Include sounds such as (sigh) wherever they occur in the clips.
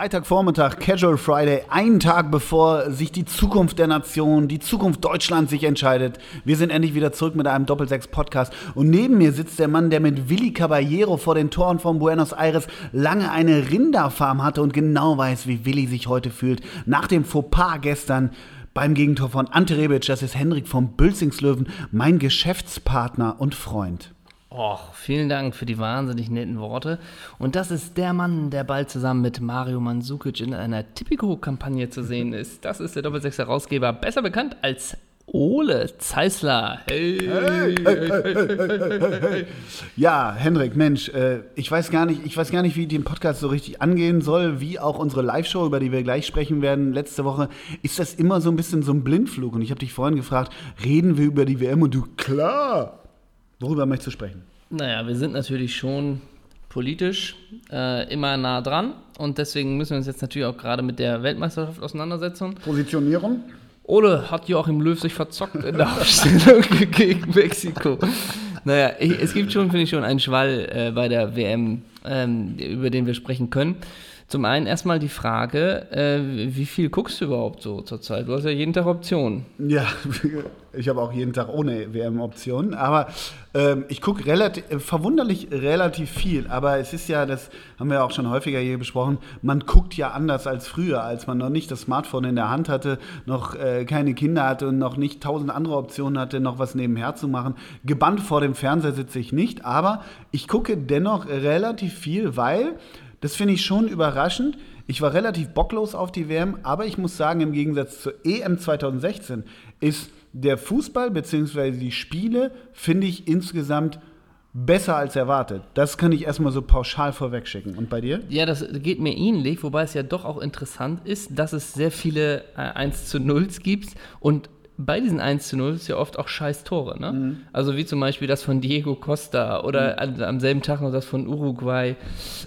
Freitagvormittag, Casual Friday, einen Tag bevor sich die Zukunft der Nation, die Zukunft Deutschlands sich entscheidet. Wir sind endlich wieder zurück mit einem Doppelsechs-Podcast. Und neben mir sitzt der Mann, der mit Willy Caballero vor den Toren von Buenos Aires lange eine Rinderfarm hatte und genau weiß, wie Willy sich heute fühlt. Nach dem Fauxpas gestern beim Gegentor von Ante Rebic, das ist Henrik vom Bülzingslöwen, mein Geschäftspartner und Freund. Och, vielen Dank für die wahnsinnig netten Worte. Und das ist der Mann, der bald zusammen mit Mario Mandzukic in einer Tipico-Kampagne zu sehen ist. Das ist der Doppelsechs-Herausgeber, besser bekannt als Ole Zeisler. Hey. Hey, hey, ja, Henrik, Mensch, äh, ich weiß gar nicht, ich weiß gar nicht, wie den Podcast so richtig angehen soll, wie auch unsere Live-Show, über die wir gleich sprechen werden. Letzte Woche ist das immer so ein bisschen so ein Blindflug. Und ich habe dich vorhin gefragt, reden wir über die WM? Und du, klar. Worüber möchtest du sprechen? Naja, wir sind natürlich schon politisch äh, immer nah dran und deswegen müssen wir uns jetzt natürlich auch gerade mit der Weltmeisterschaft auseinandersetzen. Positionierung? Ole hat Joachim Löw sich verzockt in der (laughs) Aufstellung gegen Mexiko. Naja, ich, es gibt schon, finde ich, schon einen Schwall äh, bei der WM, ähm, über den wir sprechen können. Zum einen erstmal die Frage, äh, wie viel guckst du überhaupt so zurzeit? Du hast ja jeden Tag Optionen. Ja, (laughs) ich habe auch jeden Tag ohne WM-Optionen, aber ähm, ich gucke relativ, verwunderlich relativ viel. Aber es ist ja, das haben wir auch schon häufiger hier besprochen, man guckt ja anders als früher, als man noch nicht das Smartphone in der Hand hatte, noch äh, keine Kinder hatte und noch nicht tausend andere Optionen hatte, noch was nebenher zu machen. Gebannt vor dem Fernseher sitze ich nicht, aber ich gucke dennoch relativ viel, weil das finde ich schon überraschend. Ich war relativ bocklos auf die WM, aber ich muss sagen, im Gegensatz zur EM 2016 ist der Fußball bzw. die Spiele, finde ich insgesamt besser als erwartet. Das kann ich erstmal so pauschal vorwegschicken. Und bei dir? Ja, das geht mir ähnlich, wobei es ja doch auch interessant ist, dass es sehr viele äh, 1 zu 0s gibt und bei diesen 1 zu 0 ist ja oft auch scheiß Tore. Ne? Mhm. Also wie zum Beispiel das von Diego Costa oder mhm. am selben Tag noch das von Uruguay.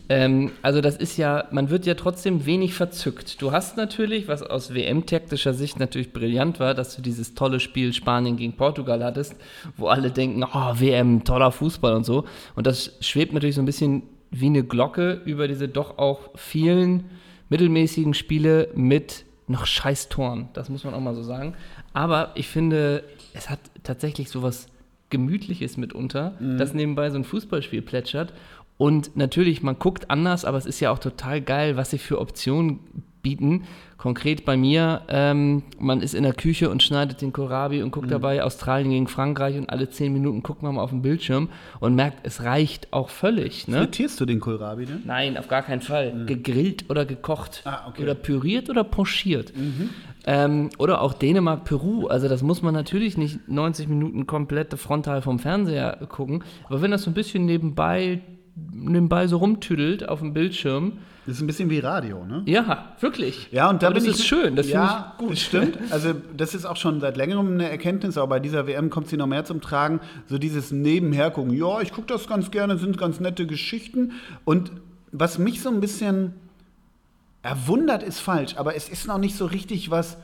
Ähm, also das ist ja, man wird ja trotzdem wenig verzückt. Du hast natürlich, was aus WM-taktischer Sicht natürlich brillant war, dass du dieses tolle Spiel Spanien gegen Portugal hattest, wo alle denken, oh, WM, toller Fußball und so. Und das schwebt natürlich so ein bisschen wie eine Glocke über diese doch auch vielen mittelmäßigen Spiele mit noch scheiß Toren. Das muss man auch mal so sagen. Aber ich finde, es hat tatsächlich so was Gemütliches mitunter, mhm. dass nebenbei so ein Fußballspiel plätschert. Und natürlich, man guckt anders, aber es ist ja auch total geil, was sie für Optionen bieten. Konkret bei mir, ähm, man ist in der Küche und schneidet den Kohlrabi und guckt mhm. dabei Australien gegen Frankreich und alle zehn Minuten guckt man mal auf den Bildschirm und merkt, es reicht auch völlig. Ne? Frittierst du den Kohlrabi denn? Nein, auf gar keinen Fall. Mhm. Gegrillt oder gekocht. Ah, okay. Oder püriert oder pochiert. Mhm. Ähm, oder auch Dänemark, Peru. Also das muss man natürlich nicht 90 Minuten komplett frontal vom Fernseher gucken. Aber wenn das so ein bisschen nebenbei, nebenbei so rumtüdelt auf dem Bildschirm, das ist ein bisschen wie Radio, ne? Ja, wirklich. Ja, und da aber das ist schön, das ja, ich gut. Das stimmt. Also, das ist auch schon seit längerem eine Erkenntnis, aber bei dieser WM kommt sie noch mehr zum Tragen. So dieses Nebenhergucken. Ja, ich gucke das ganz gerne, sind ganz nette Geschichten. Und was mich so ein bisschen erwundert, ist falsch, aber es ist noch nicht so richtig was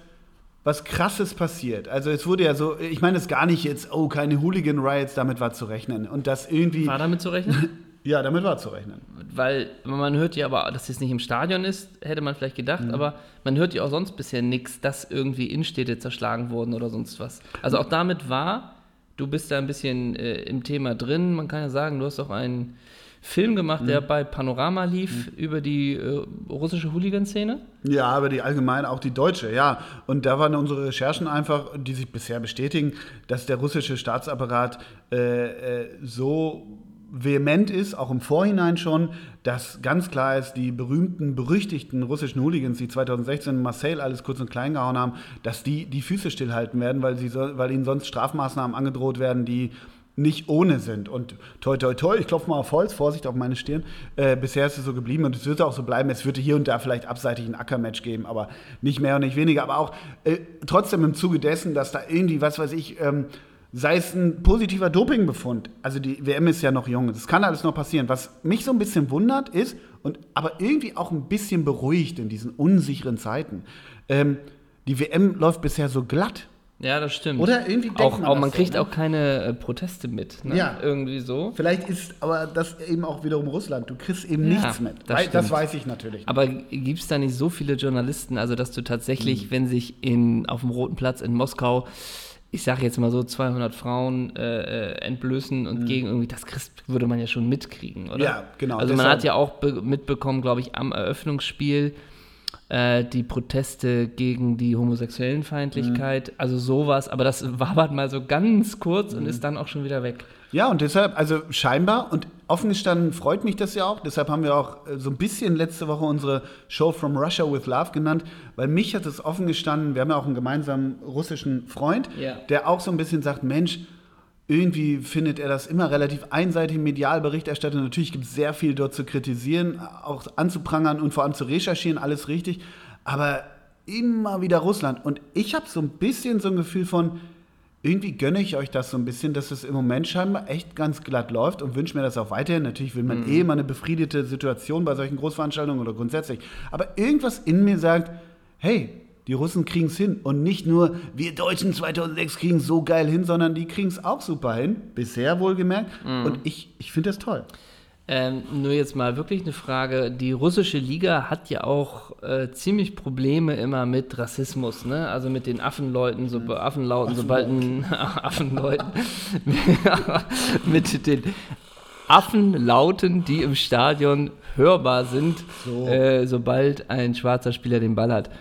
was krasses passiert. Also es wurde ja so, ich meine es gar nicht jetzt, oh, keine Hooligan Riots, damit war zu rechnen und das irgendwie War damit zu rechnen? (laughs) Ja, damit war zu rechnen. Weil man hört ja aber, dass es nicht im Stadion ist, hätte man vielleicht gedacht, mhm. aber man hört ja auch sonst bisher nichts, dass irgendwie Innenstädte zerschlagen wurden oder sonst was. Also auch damit war, du bist da ein bisschen äh, im Thema drin. Man kann ja sagen, du hast auch einen Film gemacht, mhm. der bei Panorama lief, mhm. über die äh, russische Hooligan-Szene. Ja, aber die allgemein auch die deutsche, ja. Und da waren unsere Recherchen einfach, die sich bisher bestätigen, dass der russische Staatsapparat äh, äh so vehement ist, auch im Vorhinein schon, dass ganz klar ist, die berühmten, berüchtigten russischen Hooligans, die 2016 in Marseille alles kurz und klein gehauen haben, dass die die Füße stillhalten werden, weil, sie weil ihnen sonst Strafmaßnahmen angedroht werden, die nicht ohne sind. Und toi, toi, toi, ich klopfe mal auf Holz, Vorsicht auf meine Stirn. Äh, bisher ist es so geblieben und es wird auch so bleiben. Es würde hier und da vielleicht abseitig ein Ackermatch geben, aber nicht mehr und nicht weniger. Aber auch äh, trotzdem im Zuge dessen, dass da irgendwie, was weiß ich, ähm, sei es ein positiver Dopingbefund. Also die WM ist ja noch jung, das kann alles noch passieren. Was mich so ein bisschen wundert ist, und aber irgendwie auch ein bisschen beruhigt in diesen unsicheren Zeiten, ähm, die WM läuft bisher so glatt. Ja, das stimmt. Oder irgendwie denkt auch, man auch man so, kriegt ne? auch keine äh, Proteste mit. Ne? Ja. Irgendwie so. Vielleicht ist aber das eben auch wiederum Russland. Du kriegst eben Ja, nichts mit. das das weiß ich natürlich. nicht. Aber gibt es da nicht so viele Journalisten, also dass du tatsächlich, Hm. wenn sich in, auf dem Roten Platz in Moskau, ich sage jetzt mal so 200 Frauen äh, äh, entblößen und gegen irgendwie, das kriegst, würde man ja schon mitkriegen, oder? Ja, genau, Also man hat ja auch be mitbekommen, glaube ich, am Eröffnungsspiel äh, die Proteste gegen die homosexuellen Feindlichkeit, Hm. also sowas, aber das (laughs) wabert mal so ganz kurz und ist dann auch schon wieder weg. Ja, und deshalb, also scheinbar, und offen gestanden freut mich das ja auch, deshalb haben wir auch äh, so ein bisschen letzte Woche unsere Show From Russia with Love genannt, weil mich hat es offen gestanden, wir haben ja auch einen gemeinsamen russischen Freund, Ja. der auch so ein bisschen sagt, Mensch, irgendwie findet er das immer relativ einseitig medial Berichterstattung. Natürlich gibt es sehr viel dort zu kritisieren, auch anzuprangern und vor allem zu recherchieren, alles richtig. Aber immer wieder Russland. Und ich habe so ein bisschen so ein Gefühl von, irgendwie gönne ich euch das so ein bisschen, dass es im Moment scheinbar echt ganz glatt läuft und wünsche mir das auch weiterhin. Natürlich will man eh mal eine befriedete Situation bei solchen Großveranstaltungen oder grundsätzlich. Aber irgendwas in mir sagt, hey, die Russen kriegen es hin. Und nicht nur wir Deutschen 2006 kriegen es so geil hin, sondern die kriegen es auch super hin. Bisher wohlgemerkt. Und ich, ich finde das toll. Ähm, nur jetzt mal wirklich eine Frage. Die russische Liga hat ja auch äh, ziemlich Probleme immer mit Rassismus, ne? Also mit den Affenleuten, so Affenlauten, sobald ein (laughs) Affenleuten (laughs) mit den Affenlauten, die im Stadion hörbar sind, So. äh, sobald ein schwarzer Spieler den Ball hat.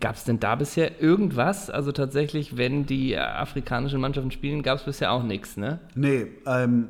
Gab es denn da bisher irgendwas? Also tatsächlich, wenn die afrikanischen Mannschaften spielen, gab es bisher auch nichts, ne? Nee, ähm,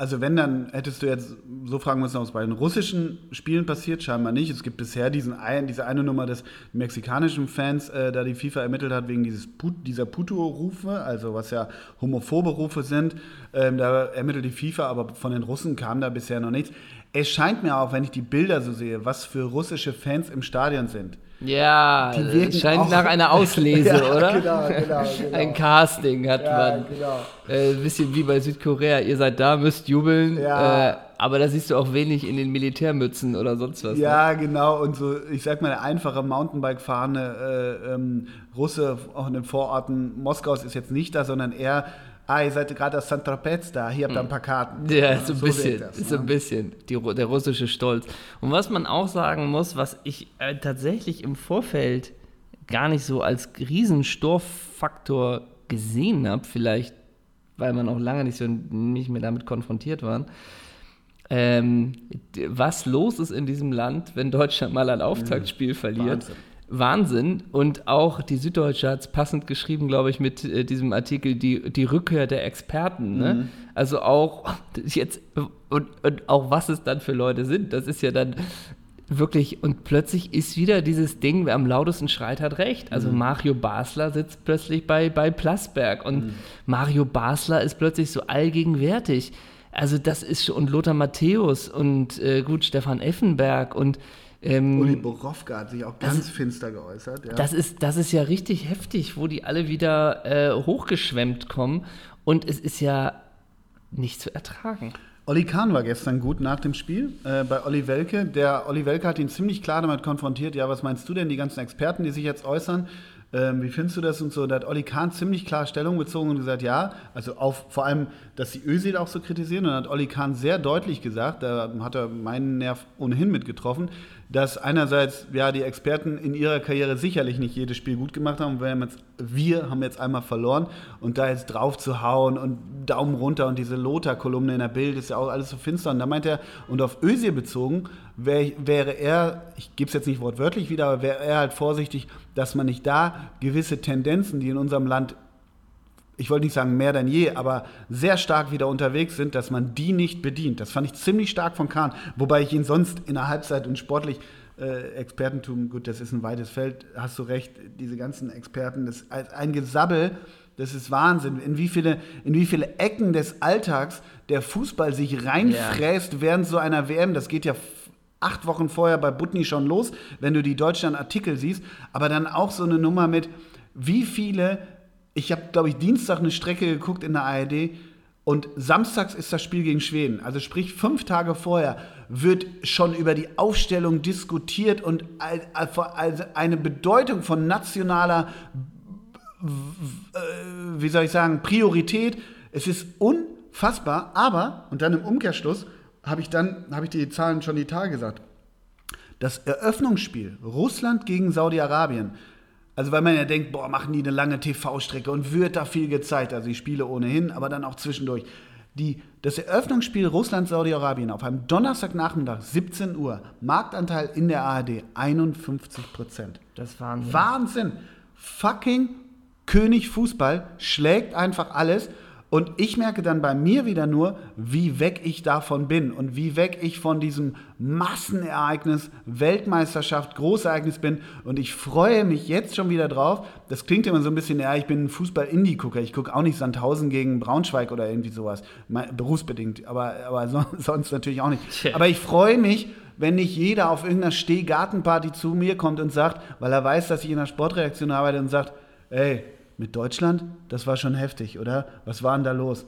also wenn, dann hättest du jetzt so fragen müssen, ob es bei den russischen Spielen passiert, scheinbar nicht. Es gibt bisher diesen ein, diese eine Nummer des mexikanischen Fans, äh, da die FIFA ermittelt hat, wegen dieses Put, dieser Puto-Rufe, also was ja homophobe Rufe sind. Ähm, da ermittelt die FIFA, aber von den Russen kam da bisher noch nichts. Es scheint mir auch, wenn ich die Bilder so sehe, was für russische Fans im Stadion sind. Ja, scheint nach einer (laughs) Auslese, Ja, oder? genau, genau, (laughs) genau. Ein Casting hat man. genau. Äh, ein bisschen wie bei Südkorea. Ihr seid da, müsst jubeln. Ja. Äh, aber da siehst du auch wenig in den Militärmützen oder sonst was. Ne? Ja, genau. Und so, ich sag mal, der einfache Mountainbike-fahrende äh, ähm, Russe, auch in den Vororten Moskaus, ist jetzt nicht da, sondern eher, ah, ihr seid gerade aus St. Tropez da, hier habt ihr ein paar Karten. (laughs) Ja, so ein bisschen, das, so ein ne? bisschen, die, der russische Stolz. Und was man auch sagen muss, was ich äh, tatsächlich im Vorfeld gar nicht so als Riesenstorffaktor gesehen habe, vielleicht weil man auch lange nicht so nicht mehr damit konfrontiert war. Ähm, was los ist in diesem Land, wenn Deutschland mal ein Auftaktspiel verliert. Wahnsinn. Wahnsinn. Und auch die Süddeutsche hat es passend geschrieben, glaube ich, mit äh, diesem Artikel, die, die Rückkehr der Experten. Ne? Also auch (laughs) jetzt, und, und auch was es dann für Leute sind, das ist ja dann wirklich, und plötzlich ist wieder dieses Ding, wer am lautesten schreit, hat recht. Also Mario Basler sitzt plötzlich bei, bei Plasberg und Mario Basler ist plötzlich so allgegenwärtig. Also das ist schon, und Lothar Matthäus und äh, gut, Stefan Effenberg und ähm, Uli Borowka hat sich auch ganz finster geäußert. Ja. das ist, das ist ja richtig heftig, wo die alle wieder äh, hochgeschwemmt kommen. Und es ist ja nicht zu ertragen. Olli Kahn war gestern gut nach dem Spiel äh, bei Olli Welke. Der Olli Welke hat ihn ziemlich klar damit konfrontiert. Ja, was meinst du denn, die ganzen Experten, die sich jetzt äußern? Ähm, wie findest du das und so? Da hat Olli Kahn ziemlich klar Stellung bezogen und gesagt, ja, also auf vor allem, dass die Özil auch so kritisieren. Und dann hat Olli Kahn sehr deutlich gesagt, da hat er meinen Nerv ohnehin mitgetroffen, dass einerseits ja die Experten in ihrer Karriere sicherlich nicht jedes Spiel gut gemacht haben. Wir haben jetzt, wir haben jetzt einmal verloren und da jetzt drauf zu hauen und Daumen runter und diese Lothar-Kolumne in der Bild ist ja auch alles so finster. Und da meint er, und auf Özil bezogen, wär, wäre er, ich gebe es jetzt nicht wortwörtlich wieder, aber wäre er halt vorsichtig, dass man nicht da gewisse Tendenzen, die in unserem Land ich wollte nicht sagen mehr denn je, aber sehr stark wieder unterwegs sind, dass man die nicht bedient. Das fand ich ziemlich stark von Kahn, wobei ich ihn sonst in der Halbzeit und sportlich äh, Expertentum, gut, das ist ein weites Feld, hast du recht, diese ganzen Experten, das ist ein Gesabbel, das ist Wahnsinn, in wie viele, in wie viele Ecken des Alltags der Fußball sich reinfräst während so einer WM, das geht ja acht Wochen vorher bei Butni schon los, wenn du die Deutschland-Artikel siehst, aber dann auch so eine Nummer mit, wie viele ich habe, glaube ich, Dienstag eine Strecke geguckt in der ARD und samstags ist das Spiel gegen Schweden. Also sprich, fünf Tage vorher wird schon über die Aufstellung diskutiert und eine Bedeutung von nationaler wie soll ich sagen, Priorität. Es ist unfassbar, aber, und dann im Umkehrschluss, habe ich dann, habe ich die Zahlen schon die Tage gesagt. Das Eröffnungsspiel Russland gegen Saudi-Arabien, also weil man ja denkt, boah, machen die eine lange TV-Strecke und wird da viel gezeigt, also die Spiele ohnehin, aber dann auch zwischendurch. Die, das Eröffnungsspiel Russland-Saudi-Arabien auf einem Donnerstagnachmittag, 17 Uhr, Marktanteil in der ARD 51 Prozent. Das ist Wahnsinn. Wahnsinn. Fucking König Fußball schlägt einfach alles. Und ich merke dann bei mir wieder nur, wie weg ich davon bin und wie weg ich von diesem Massenereignis, Weltmeisterschaft, Großereignis bin. Und ich freue mich jetzt schon wieder drauf. Das klingt immer so ein bisschen, ja, ich bin ein Fußball-Indie-Gucker. Ich gucke auch nicht Sandhausen gegen Braunschweig oder irgendwie sowas. Berufsbedingt, aber, aber (laughs) sonst natürlich auch nicht. Aber ich freue mich, wenn nicht jeder auf irgendeiner Stehgartenparty zu mir kommt und sagt, weil er weiß, dass ich in einer Sportreaktion arbeite und sagt, ey, mit Deutschland, das war schon heftig, oder? Was war denn da los?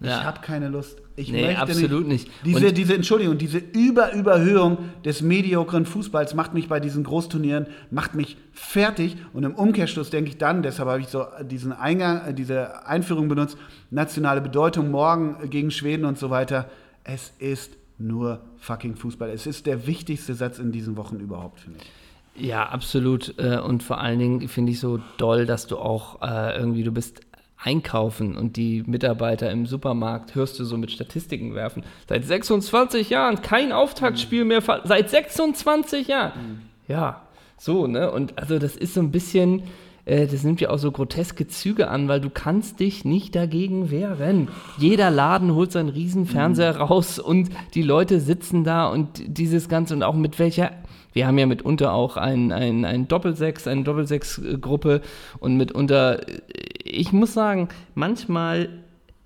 Ich ja. habe keine Lust. Ich nee, möchte absolut nicht. nicht. Diese, diese, Entschuldigung, diese Überüberhöhung des mediokren Fußballs macht mich bei diesen Großturnieren, macht mich fertig. Und im Umkehrschluss denke ich dann, deshalb habe ich so diesen Eingang, diese Einführung benutzt, nationale Bedeutung morgen gegen Schweden und so weiter. Es ist nur fucking Fußball. Es ist der wichtigste Satz in diesen Wochen überhaupt, finde ich. Ja, absolut. Äh, und vor allen Dingen finde ich so doll, dass du auch äh, irgendwie, du bist einkaufen und die Mitarbeiter im Supermarkt hörst du so mit Statistiken werfen. Seit 26 Jahren kein Auftaktspiel mehr. Seit 26 Jahren. Mhm. Ja, so, ne? Und also das ist so ein bisschen, äh, das nimmt ja auch so groteske Züge an, weil du kannst dich nicht dagegen wehren. Jeder Laden holt seinen Riesenfernseher mhm. raus und die Leute sitzen da und dieses Ganze und auch mit welcher wir haben ja mitunter auch ein, ein, ein Doppelsechs, eine Doppelsechs-Gruppe und mitunter, ich muss sagen, manchmal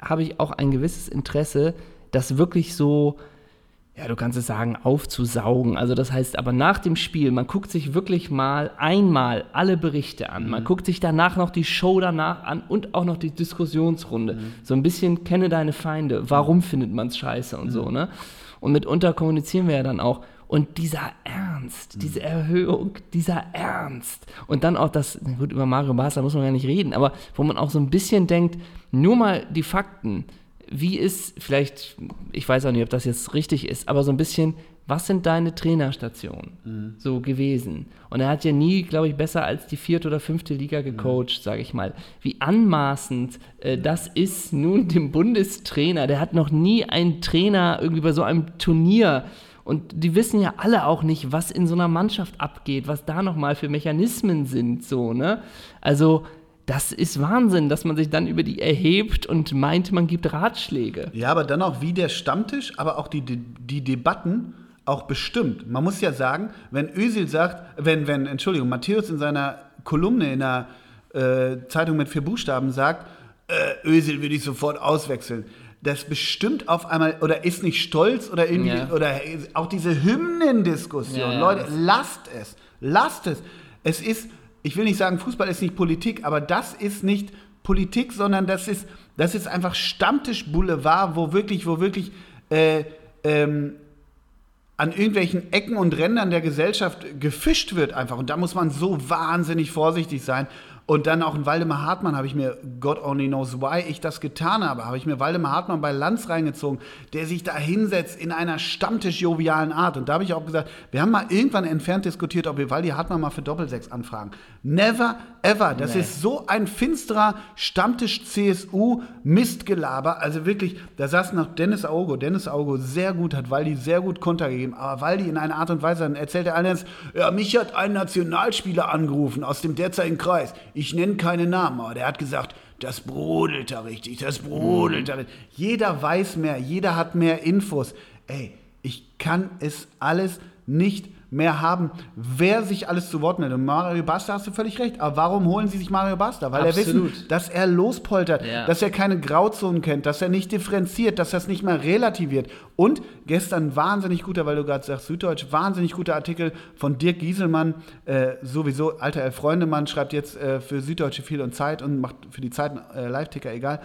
habe ich auch ein gewisses Interesse, das wirklich so, ja, du kannst es sagen, aufzusaugen. Also das heißt aber nach dem Spiel, man guckt sich wirklich mal einmal alle Berichte an. Man mhm. guckt sich danach noch die Show danach an und auch noch die Diskussionsrunde. Mhm. So ein bisschen kenne deine Feinde. Warum findet man es scheiße und mhm. so, ne? Und mitunter kommunizieren wir ja dann auch. Und dieser Ernst, mhm. diese Erhöhung, dieser Ernst. Und dann auch das, gut, über Mario Basler muss man gar nicht reden, aber wo man auch so ein bisschen denkt, nur mal die Fakten. Wie ist, vielleicht, ich weiß auch nicht, ob das jetzt richtig ist, aber so ein bisschen, was sind deine Trainerstationen mhm. so gewesen? Und er hat ja nie, glaube ich, besser als die vierte oder fünfte Liga gecoacht, mhm. sage ich mal. Wie anmaßend äh, das ist nun dem Bundestrainer. Der hat noch nie einen Trainer irgendwie bei so einem Turnier und die wissen ja alle auch nicht, was in so einer Mannschaft abgeht, was da nochmal für Mechanismen sind, so, ne? Also, das ist Wahnsinn, dass man sich dann über die erhebt und meint, man gibt Ratschläge. Ja, aber dann auch wie der Stammtisch, aber auch die, die, die Debatten auch bestimmt. Man muss ja sagen, wenn Özil sagt, wenn, wenn, Entschuldigung, Matthäus in seiner Kolumne in der äh, Zeitung mit vier Buchstaben sagt, äh, Özil würde ich sofort auswechseln das bestimmt auf einmal oder ist nicht stolz oder irgendwie ja. oder auch diese Hymnendiskussion. Ja, Leute, lasst es, lasst es. Es ist, ich will nicht sagen, Fußball ist nicht Politik, aber das ist nicht Politik, sondern das ist, das ist einfach Stammtisch Boulevard, wo wirklich, wo wirklich äh, ähm, an irgendwelchen Ecken und Rändern der Gesellschaft gefischt wird einfach. Und da muss man so wahnsinnig vorsichtig sein. Und dann auch in Waldemar Hartmann habe ich mir, God only knows why ich das getan habe, habe ich mir Waldemar Hartmann bei Lanz reingezogen, der sich da hinsetzt in einer stammtisch-jovialen Art. Und da habe ich auch gesagt, wir haben mal irgendwann entfernt diskutiert, ob wir Waldi Hartmann mal für Doppelsechs anfragen. Never ever. Das nee. ist so ein finsterer Stammtisch-CSU-Mistgelaber. Also wirklich, da saß noch Dennis Augo. Dennis Augo sehr gut, hat Waldi sehr gut Konter gegeben. Aber Waldi in einer Art und Weise, dann erzählt er allen, ja, mich hat ein Nationalspieler angerufen aus dem derzeitigen Kreis ich nenne keine Namen, aber der hat gesagt, das brodelt da richtig, das brodelt da richtig. Jeder weiß mehr, jeder hat mehr Infos. Ey, ich kann es alles nicht mehr haben, wer sich alles zu Wort meldet. Und Mario Basta hast du völlig recht. Aber warum holen sie sich Mario Basta? Weil Absolut. er wissen, dass er lospoltert, ja. dass er keine Grauzonen kennt, dass er nicht differenziert, dass er es nicht mehr relativiert. Und gestern wahnsinnig guter, weil du gerade sagst, Süddeutsch, wahnsinnig guter Artikel von Dirk Gieselmann, äh, sowieso alter Freundemann, schreibt jetzt äh, für Süddeutsche viel und Zeit und macht für die Zeit äh, Live-Ticker, egal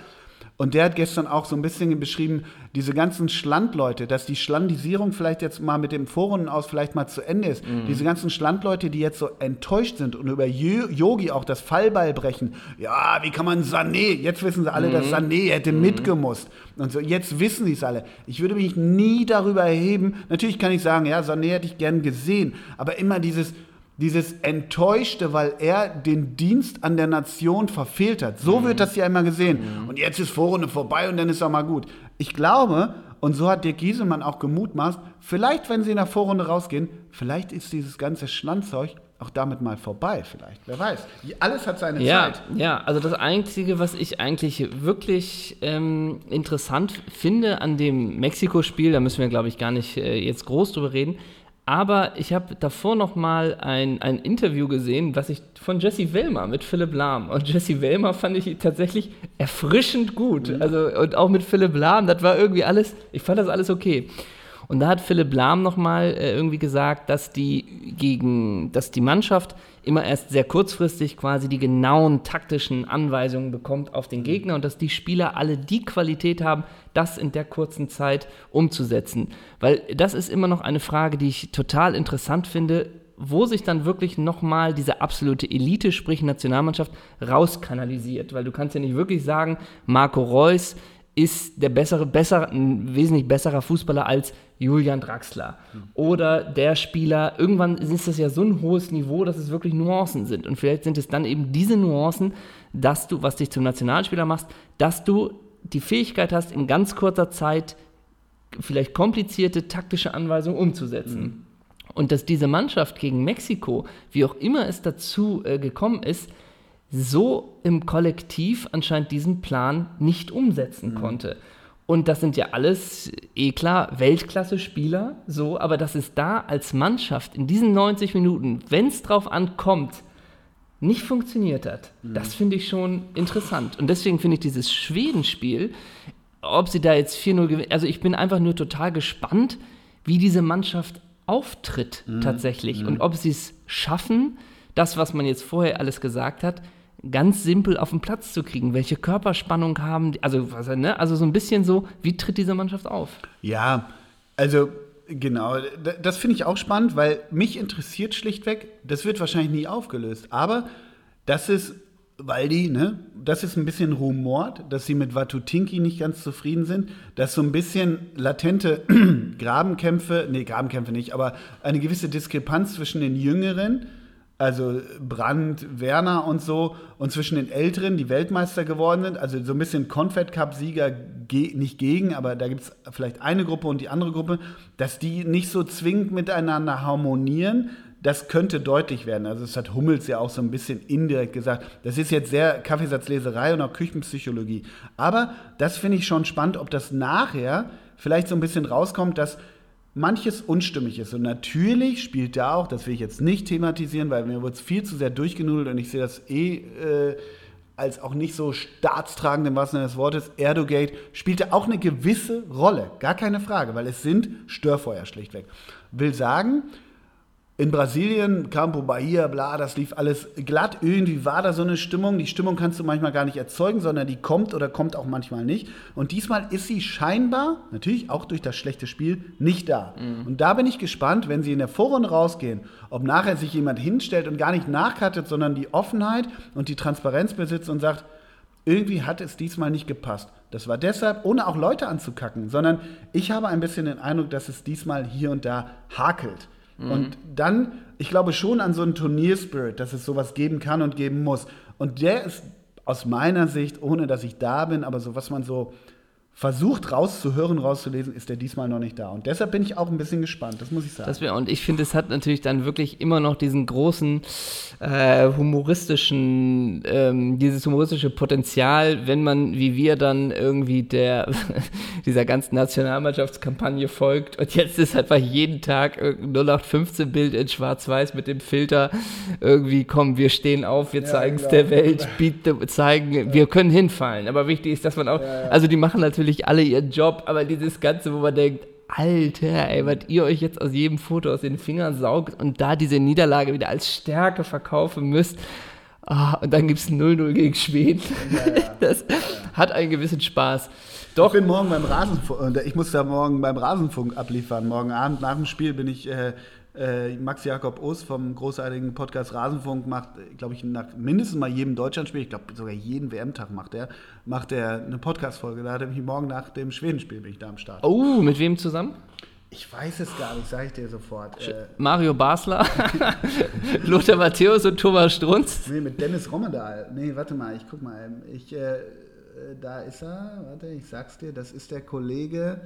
Und der hat gestern auch so ein bisschen beschrieben, diese ganzen Schlandleute, dass die Schlandisierung vielleicht jetzt mal mit dem Vorrunden aus vielleicht mal zu Ende ist. Mhm. Diese ganzen Schlandleute, die jetzt so enttäuscht sind und über Yogi auch das Fallball brechen. Ja, wie kann man Sané? Jetzt wissen sie alle, mhm. dass Sané hätte mhm. mitgemusst. Und so, jetzt wissen sie es alle. Ich würde mich nie darüber erheben. Natürlich kann ich sagen, ja, Sané hätte ich gern gesehen. Aber immer dieses, dieses Enttäuschte, weil er den Dienst an der Nation verfehlt hat. So mhm. wird das ja immer gesehen. Mhm. Und jetzt ist Vorrunde vorbei und dann ist auch mal gut. Ich glaube, und so hat Dirk Gieselmann auch gemutmaßt, vielleicht, wenn sie in der Vorrunde rausgehen, vielleicht ist dieses ganze Schlandzeug auch damit mal vorbei, vielleicht. Wer weiß. Alles hat seine ja, Zeit. Ja, also das Einzige, was ich eigentlich wirklich ähm, interessant finde an dem Mexiko-Spiel, da müssen wir, glaube ich, gar nicht äh, jetzt groß drüber reden, aber ich habe davor noch mal ein, ein Interview gesehen, was ich von Jesse Wellmer mit Philipp Lahm. Und Jesse Wellmer fand ich tatsächlich erfrischend gut. Mhm. Also, und auch mit Philipp Lahm, das war irgendwie alles, ich fand das alles okay. Und da hat Philipp Lahm nochmal äh, irgendwie gesagt, dass die gegen, dass die Mannschaft immer erst sehr kurzfristig quasi die genauen taktischen Anweisungen bekommt auf den Gegner und dass die Spieler alle die Qualität haben, das in der kurzen Zeit umzusetzen. Weil das ist immer noch eine Frage, die ich total interessant finde, wo sich dann wirklich nochmal diese absolute Elite, sprich Nationalmannschaft, rauskanalisiert. Weil du kannst ja nicht wirklich sagen, Marco Reus ist der bessere, besser, ein wesentlich besserer Fußballer als Julian Draxler. Oder der Spieler, irgendwann ist das ja so ein hohes Niveau, dass es wirklich Nuancen sind. Und vielleicht sind es dann eben diese Nuancen, dass du, was dich zum Nationalspieler machst, dass du die Fähigkeit hast, in ganz kurzer Zeit vielleicht komplizierte taktische Anweisungen umzusetzen. Mhm. Und dass diese Mannschaft gegen Mexiko, wie auch immer es dazu äh, gekommen ist, so im Kollektiv anscheinend diesen Plan nicht umsetzen mhm. konnte. Und das sind ja alles, eh klar, Weltklasse-Spieler, so, aber dass es da als Mannschaft in diesen 90 Minuten, wenn es drauf ankommt, nicht funktioniert hat, mhm. das finde ich schon interessant. Und deswegen finde ich dieses Schwedenspiel, ob sie da jetzt 4-0 gewinnen, also ich bin einfach nur total gespannt, wie diese Mannschaft auftritt mhm. tatsächlich mhm. und ob sie es schaffen, das, was man jetzt vorher alles gesagt hat, ganz simpel auf den Platz zu kriegen. Welche Körperspannung haben die? Also, was, ne? also so ein bisschen so, wie tritt diese Mannschaft auf? Ja, also genau, das finde ich auch spannend, weil mich interessiert schlichtweg, das wird wahrscheinlich nie aufgelöst, aber das ist, weil die, ne, das ist ein bisschen rumort, dass sie mit Watutinki nicht ganz zufrieden sind, dass so ein bisschen latente (clears throat) Grabenkämpfe, nee, Grabenkämpfe nicht, aber eine gewisse Diskrepanz zwischen den Jüngeren, also Brandt, Werner und so, und zwischen den Älteren, die Weltmeister geworden sind, also so ein bisschen Confed Cup-Sieger ge nicht gegen, aber da gibt es vielleicht eine Gruppe und die andere Gruppe, dass die nicht so zwingend miteinander harmonieren, das könnte deutlich werden. Also das hat Hummels ja auch so ein bisschen indirekt gesagt. Das ist jetzt sehr Kaffeesatzleserei und auch Küchenpsychologie. Aber das finde ich schon spannend, ob das nachher vielleicht so ein bisschen rauskommt, dass manches unstimmig ist. Und natürlich spielt da auch, das will ich jetzt nicht thematisieren, weil mir wird es viel zu sehr durchgenudelt und ich sehe das eh äh, als auch nicht so staatstragend im wahrsten Sinne des Wortes. Erdogate spielte auch eine gewisse Rolle, gar keine Frage, weil es sind Störfeuer schlichtweg. Will sagen, in Brasilien, Campo Bahia, bla, das lief alles glatt. Irgendwie war da so eine Stimmung. Die Stimmung kannst du manchmal gar nicht erzeugen, sondern die kommt oder kommt auch manchmal nicht. Und diesmal ist sie scheinbar, natürlich auch durch das schlechte Spiel, nicht da. Mhm. Und da bin ich gespannt, wenn sie in der Vorrunde rausgehen, ob nachher sich jemand hinstellt und gar nicht nachkattet, sondern die Offenheit und die Transparenz besitzt und sagt, irgendwie hat es diesmal nicht gepasst. Das war deshalb, ohne auch Leute anzukacken, sondern ich habe ein bisschen den Eindruck, dass es diesmal hier und da hakelt. Mhm. Und dann, ich glaube schon an so einen Turnierspirit, dass es sowas geben kann und geben muss. Und der ist aus meiner Sicht, ohne dass ich da bin, aber so was man so versucht rauszuhören, rauszulesen, ist der diesmal noch nicht da. Und deshalb bin ich auch ein bisschen gespannt, das muss ich sagen. Wär, und ich finde, es hat natürlich dann wirklich immer noch diesen großen äh, humoristischen, ähm, dieses humoristische Potenzial, wenn man, wie wir dann irgendwie der, (laughs) dieser ganzen Nationalmannschaftskampagne folgt und jetzt ist einfach jeden Tag ein 0815-Bild in Schwarz-Weiß mit dem Filter irgendwie, komm, wir stehen auf, wir ja, zeigen es genau. der Welt, biete, zeigen, ja. wir können hinfallen. Aber wichtig ist, dass man auch, ja, also die machen natürlich natürlich alle ihren Job, aber dieses Ganze, wo man denkt, Alter, ey, was ihr euch jetzt aus jedem Foto aus den Fingern saugt und da diese Niederlage wieder als Stärke verkaufen müsst. Ah, und dann gibt es 0-0 gegen Schweden. (laughs) Das hat einen gewissen Spaß. Doch, Ich bin morgen beim Rasenfunk, ich muss da morgen beim Rasenfunk abliefern. Morgen Abend nach dem Spiel bin ich, äh, äh, Max Jakob Ost vom großartigen Podcast Rasenfunk macht, glaube ich, nach mindestens mal jedem Deutschlandspiel, ich glaube sogar jeden WM-Tag macht er, macht er eine Podcast-Folge. Da hat er mich morgen nach dem Schwedenspiel bin ich da am Start. oh, mit wem zusammen? Ich weiß es gar nicht, sage ich dir sofort. Äh, Mario Basler, (laughs) Lothar Matthäus und Thomas Strunz. nee, mit Dennis Rommedal. Nee, warte mal, ich guck mal. Ich, äh, äh, da ist er, warte, ich sag's dir, das ist der Kollege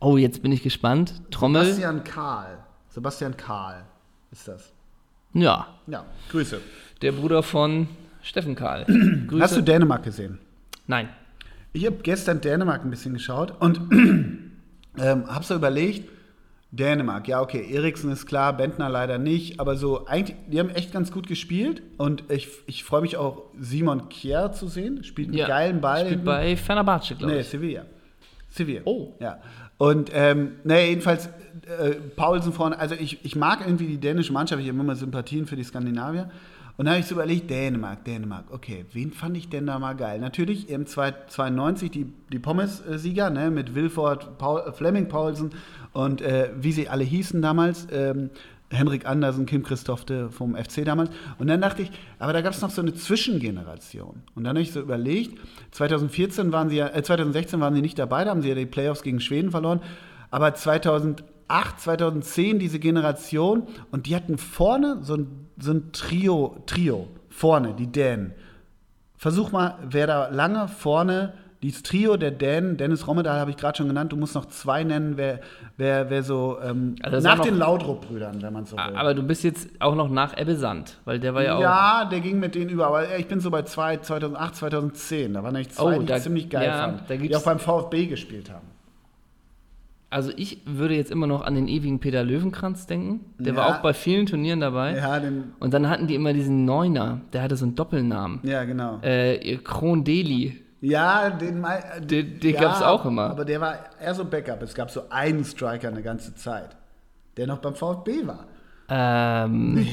Oh, jetzt bin ich gespannt. Trommel. Sebastian Karl. Sebastian Karl ist das. Ja, Ja, Grüße. der Bruder von Steffen Karl. (clears throat) Grüße. Hast du Dänemark gesehen? Nein. Ich habe gestern Dänemark ein bisschen geschaut und (clears throat) ähm, habe so überlegt, Dänemark, ja okay, Eriksen ist klar, Bentner leider nicht, aber so eigentlich, die haben echt ganz gut gespielt und ich, ich freue mich auch, Simon Kjær zu sehen, spielt einen Ja, geilen Ball. Spielt bei Fenerbahce, glaube Nee, ich. Sevilla. Sevilla. Oh. Ja. Und, ähm, nee, jedenfalls, äh, Paulsen vorne, also ich, ich mag irgendwie die dänische Mannschaft, ich habe immer Sympathien für die Skandinavier. Und dann habe ich so überlegt, Dänemark, Dänemark, okay, wen fand ich denn da mal geil? Natürlich im 92 die, die Pommes-Sieger, ne, mit Wilford, Paul, Fleming Paulsen und äh, wie sie alle hießen damals, ähm, Henrik Andersen, Kim Christofte vom FC damals. Und dann dachte ich, aber da gab es noch so eine Zwischengeneration. Und dann habe ich so überlegt, 2014 waren sie äh, 2016 waren sie nicht dabei, da haben sie ja die Playoffs gegen Schweden verloren. Aber 2008, 2010 diese Generation und die hatten vorne so ein, so ein Trio, Trio, vorne, die Dänen. Versuch mal, wer da lange vorne, dieses Trio der Dänen, Dennis Rommedal habe ich gerade schon genannt, du musst noch zwei nennen, wer, wer, wer so ähm, Also nach den Laudrup-Brüdern, wenn man so will. Aber du bist jetzt auch noch nach Ebbe Sand, weil der war ja, auch. Ja, der ging mit denen über, aber ich bin so bei zwei, 2008, 2010. Da waren eigentlich zwei, Oh, die da- ich ziemlich geil ja, fand, die auch beim VfB gespielt haben. Also ich würde jetzt immer noch an den ewigen Peter Löwenkranz denken. Der Ja. war auch bei vielen Turnieren dabei. Ja, den, Und dann hatten die immer diesen Neuner, der hatte so einen Doppelnamen. ja genau. Äh, Kron Deli. Ja, den, äh, Den- den ja, gab's auch immer. Aber der war eher so Backup. Es gab so einen Striker eine ganze Zeit, der noch beim VfB war. Ähm, (laughs)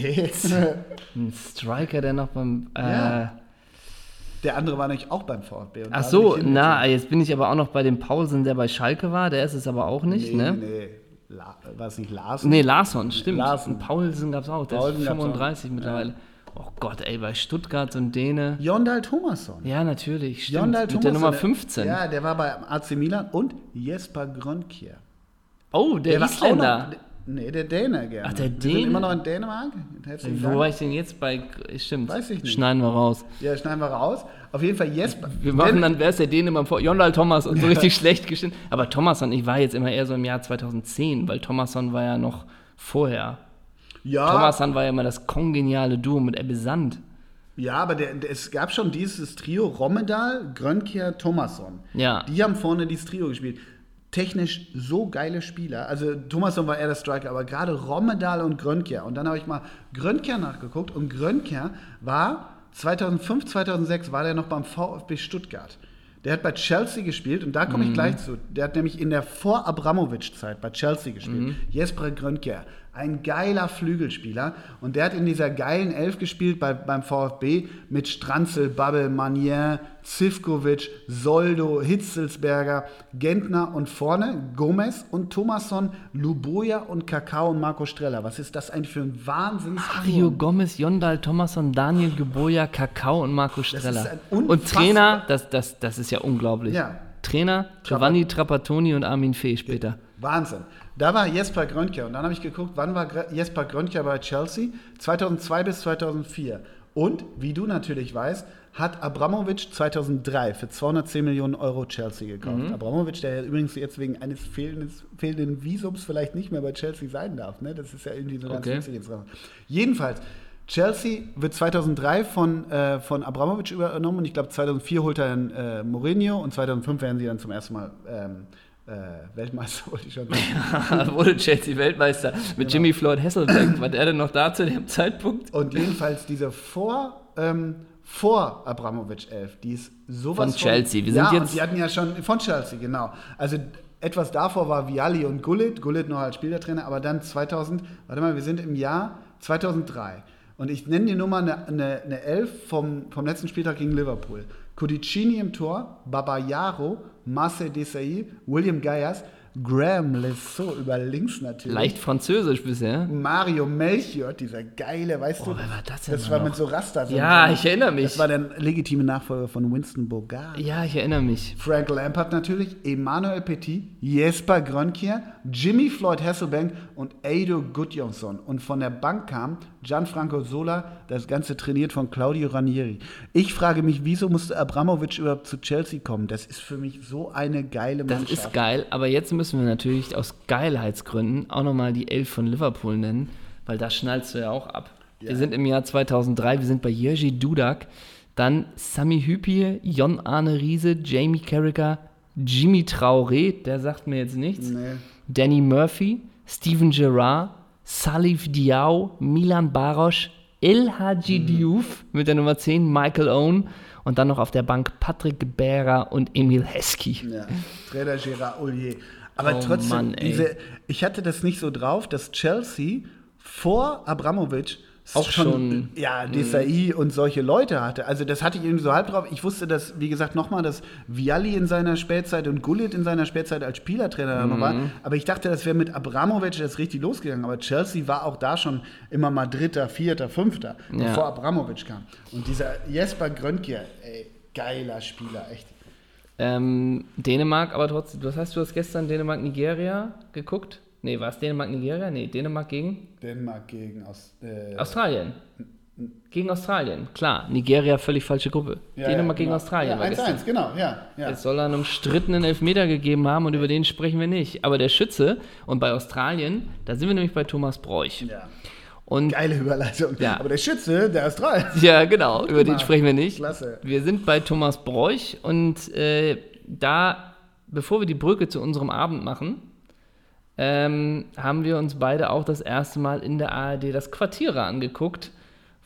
ein Striker, der noch beim. Äh, Ja. Der andere war nämlich auch beim VfB. Ach so, na, jetzt bin ich aber auch noch bei dem Paulsen, der bei Schalke war. Der ist es aber auch nicht, nee, ne? Nee, La war es nicht Larsen? Nee, Larsson, stimmt. Larsson. Und Paulsen gab es auch. Der Paulsen ist gab's auch. 35 mittlerweile. Oh Gott, ey, bei Stuttgart so ein Däne. Jondal Thomasson. Ja, natürlich. Stimmt. Jondal Mit Thomasson. der Nummer der- 15. Ja, der war bei AC Milan und Jesper Grönkjær. oh, der, war auch Isländer. Noch, nee, der Däne gerne. Ach, der Wir Däne? sind immer noch in Dänemark. Herzlichen Wo war Dank. ich denn jetzt bei. Stimmt. Weiß ich nicht. Schneiden wir raus. Ja, schneiden wir raus. Auf jeden Fall Jesper. Wir machen dann, wer ist der Däne immer vor? Jondal Thomas und so (laughs) richtig schlecht gestimmt. Aber Thomasson, ich war jetzt immer eher so im Jahr 2010, weil Thomasson war ja noch vorher. Ja, Thomasson war ja immer das kongeniale Duo mit Ebbe Sand. ja aber der, der, es gab schon dieses Trio Rommedal, Grönkjær, Thomasson. Ja. Die haben vorne dieses Trio gespielt. Technisch so geile Spieler. Also Thomasson war eher der Striker, aber gerade Rommedal und Grönkjær. Und dann habe ich mal Grönkjær nachgeguckt und Grönkjær war 2005, 2006 war der noch beim VfB Stuttgart. Der hat bei Chelsea gespielt und da komme ich gleich zu. Der hat nämlich in der Vor-Abramovic-Zeit bei Chelsea gespielt. Jesper Grönkjær, ein geiler Flügelspieler. Und der hat in dieser geilen Elf gespielt bei, beim VfB mit Stranzel, Babbel, Manier, Zivkovic, Soldo, Hitzelsberger, Gentner und vorne Gomez und Thomasson, Luboja und Kakao und Marco Streller. Was ist das eigentlich für ein Wahnsinns Mario Gomez, Jondal Thomasson, Daniel Geboja, Kakao und Marco ist Streller. ein Und Trainer, das, das, das ist ja unglaublich. Ja. Trainer, Giovanni Trapattoni und Armin Fee später. Wahnsinn. Da war Jesper Grönkjær und dann habe ich geguckt, wann war Jesper Grönkjær bei Chelsea? 2002 bis 2004. Und, wie du natürlich weißt, hat Abramovic 2003 für 210 Millionen Euro Chelsea gekauft. Mhm. Abramovic, der ja übrigens jetzt wegen eines fehlenden, fehlenden Visums vielleicht nicht mehr bei Chelsea sein darf. Ne? Das ist ja irgendwie so ganz Okay. witzig jetzt. Jedenfalls, Chelsea wird 2003 von, äh, von Abramovic übernommen und ich glaube 2004 holt er dann äh, Mourinho und 2005 werden sie dann zum ersten Mal ähm, äh, Weltmeister, (laughs) wollte ich schon sagen. Wurde Chelsea Weltmeister mit Jimmy Floyd Hasselbeck. War der denn noch da zu dem Zeitpunkt? Und jedenfalls diese vor, ähm, vor Abramovic 11, die ist sowas Von Chelsea. Wir sind ja, jetzt- und die hatten ja schon von Chelsea, genau. Also etwas davor war Vialli und Gullit, Gullit noch als Spielertrainer, aber dann 2000, warte mal, wir sind im Jahr 2003. Und ich nenne dir nur mal eine, eine, eine Elf vom, vom letzten Spieltag gegen Liverpool. Codicini im Tor, Babayaro, Marcel Desailly, William Gayas, Graham Lesseau über links natürlich. Leicht französisch bisher. Mario Melchior, dieser geile, weißt Oh, du? wer war das denn Das da war noch? mit so Raster. Ja, ich erinnere mich. Das war der legitime Nachfolger von Winston Bogart. Ja, ich erinnere mich. Frank Lampard natürlich, Emmanuel Petit, Jesper Grönkier, Jimmy Floyd Hasselbank und Eido Gudjonsson. Und von der Bank kam Gianfranco Sola, das Ganze trainiert von Claudio Ranieri. Ich frage mich, wieso musste Abramovic überhaupt zu Chelsea kommen? Das ist für mich so eine geile Das Mannschaft. ist geil, aber jetzt müssen wir natürlich aus Geilheitsgründen auch nochmal die Elf von Liverpool nennen, weil da schnallst du ja auch ab. Wir sind im Jahr 2003, wir sind bei Jerzy Dudak, dann Sami Hüpie, Jon Arne Riese, Jamie Carragher, Jimmy Traoré, der sagt mir jetzt nichts, Nee. Danny Murphy, Steven Gerrard, Salif Diao, Milan Barosch, El Hadji Mhm. Diouf mit der Nummer 10, Michael Owen und dann noch auf der Bank Patrick Bera und Emil Heskey. Ja, Trainer Gérard Ollier. Aber Oh trotzdem, Mann, diese, ich hatte das nicht so drauf, dass Chelsea vor Abramovic Auch schon- ja, Desai und solche Leute hatte. Also das hatte ich irgendwie so halb drauf. Ich wusste, dass, wie gesagt, nochmal, dass Vialli in seiner Spätzeit und Gullit in seiner Spätzeit als Spielertrainer noch war. Aber ich dachte, das wäre mit Abramovic das richtig losgegangen. Aber Chelsea war auch da schon immer mal Dritter, Vierter, Fünfter, Ja. bevor Abramovic kam. Und dieser Jesper Grönkier, ey, geiler Spieler, echt. Ähm, Dänemark, aber trotzdem, das heißt, du hast gestern Dänemark-Nigeria geguckt? Nee, war es Dänemark-Nigeria? Nee, Dänemark gegen Dänemark gegen aus, äh, Australien. Gegen Australien, klar. Nigeria völlig falsche Gruppe. Ja, Dänemark ja, gegen genau. Australien Ja, war 1-1, gestern. genau, ja. ja. Es soll einen umstrittenen Elfmeter gegeben haben und über den sprechen wir nicht. Aber der Schütze und bei Australien, da sind wir nämlich bei Thomas Broich. ja. Und Geile Überleitung. Ja. Aber der Schütze, der ist drei. (laughs) Ja, genau, über den Mal. sprechen wir nicht. Klasse. Wir sind bei Thomas Broich und äh, da, bevor wir die Brücke zu unserem Abend machen, ähm, haben wir uns beide auch das erste Mal in der ARD das Quartiere angeguckt,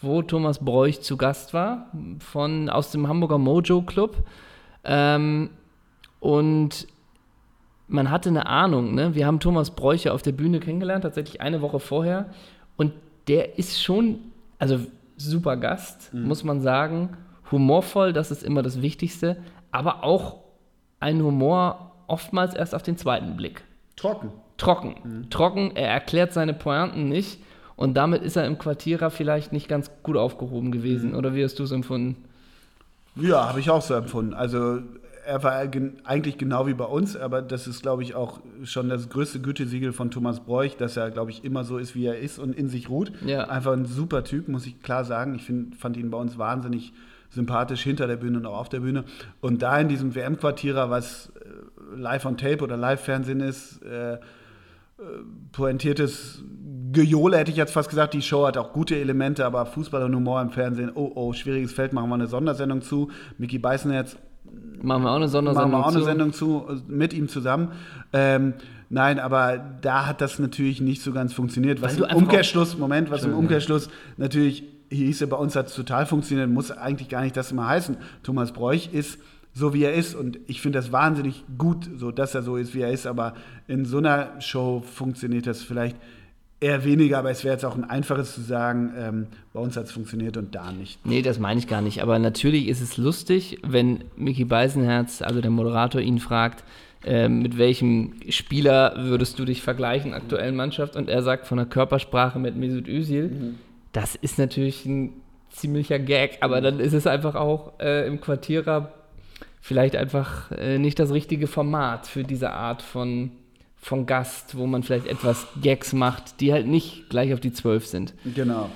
wo Thomas Broich zu Gast war, von, aus dem Hamburger Mojo Club. Ähm, und man hatte eine Ahnung, ne? Wir haben Thomas Bräuche auf der Bühne kennengelernt, tatsächlich eine Woche vorher. Und der ist schon, also super Gast, muss man sagen. Humorvoll, das ist immer das Wichtigste. Aber auch ein Humor oftmals erst auf den zweiten Blick. Trocken. Trocken. Trocken, er erklärt seine Pointen nicht. Und damit ist er im Quartierer vielleicht nicht ganz gut aufgehoben gewesen. Oder wie hast du es empfunden? Ja, habe ich auch so empfunden. Also er war gen eigentlich genau wie bei uns, aber das ist, glaube ich, auch schon das größte Gütesiegel von Thomas Bräuch, dass er, glaube ich, immer so ist, wie er ist und in sich ruht. Ja. Einfach ein super Typ, muss ich klar sagen. Ich find, fand ihn bei uns wahnsinnig sympathisch hinter der Bühne und auch auf der Bühne. Und da in diesem WM-Quartierer, was äh, live on Tape oder Live-Fernsehen ist, äh, pointiertes Gejohle, hätte ich jetzt fast gesagt. Die Show hat auch gute Elemente, aber Fußball und Humor im Fernsehen, oh, oh, schwieriges Feld, machen wir eine Sondersendung zu. Mickey Beißenherz Machen wir auch eine machen Sondersendung wir auch eine zu. Sendung zu, mit ihm zusammen. Ähm, nein, aber da hat das natürlich nicht so ganz funktioniert. Was im Umkehrschluss, Moment, was im Umkehrschluss natürlich hieße, bei uns hat es total funktioniert, muss eigentlich gar nicht das immer heißen. Thomas Bräuch ist so, wie er ist und ich finde das wahnsinnig gut, so dass er so ist, wie er ist, aber in so einer Show funktioniert das vielleicht eher weniger, aber es wäre jetzt auch ein einfaches zu sagen, ähm, bei uns hat es funktioniert und da nicht. Nee, das meine ich gar nicht. Aber natürlich ist es lustig, wenn Mickey Beisenherz, also der Moderator, ihn fragt, äh, mit welchem Spieler würdest du dich vergleichen, aktuellen Mannschaft? Und er sagt von der Körpersprache mit Mesut Özil. Das ist natürlich ein ziemlicher Gag, aber dann ist es einfach auch äh, im Quartierer vielleicht einfach äh, nicht das richtige Format für diese Art von, von Gast, wo man vielleicht etwas Gags macht, die halt nicht gleich auf die Zwölf sind. Genau.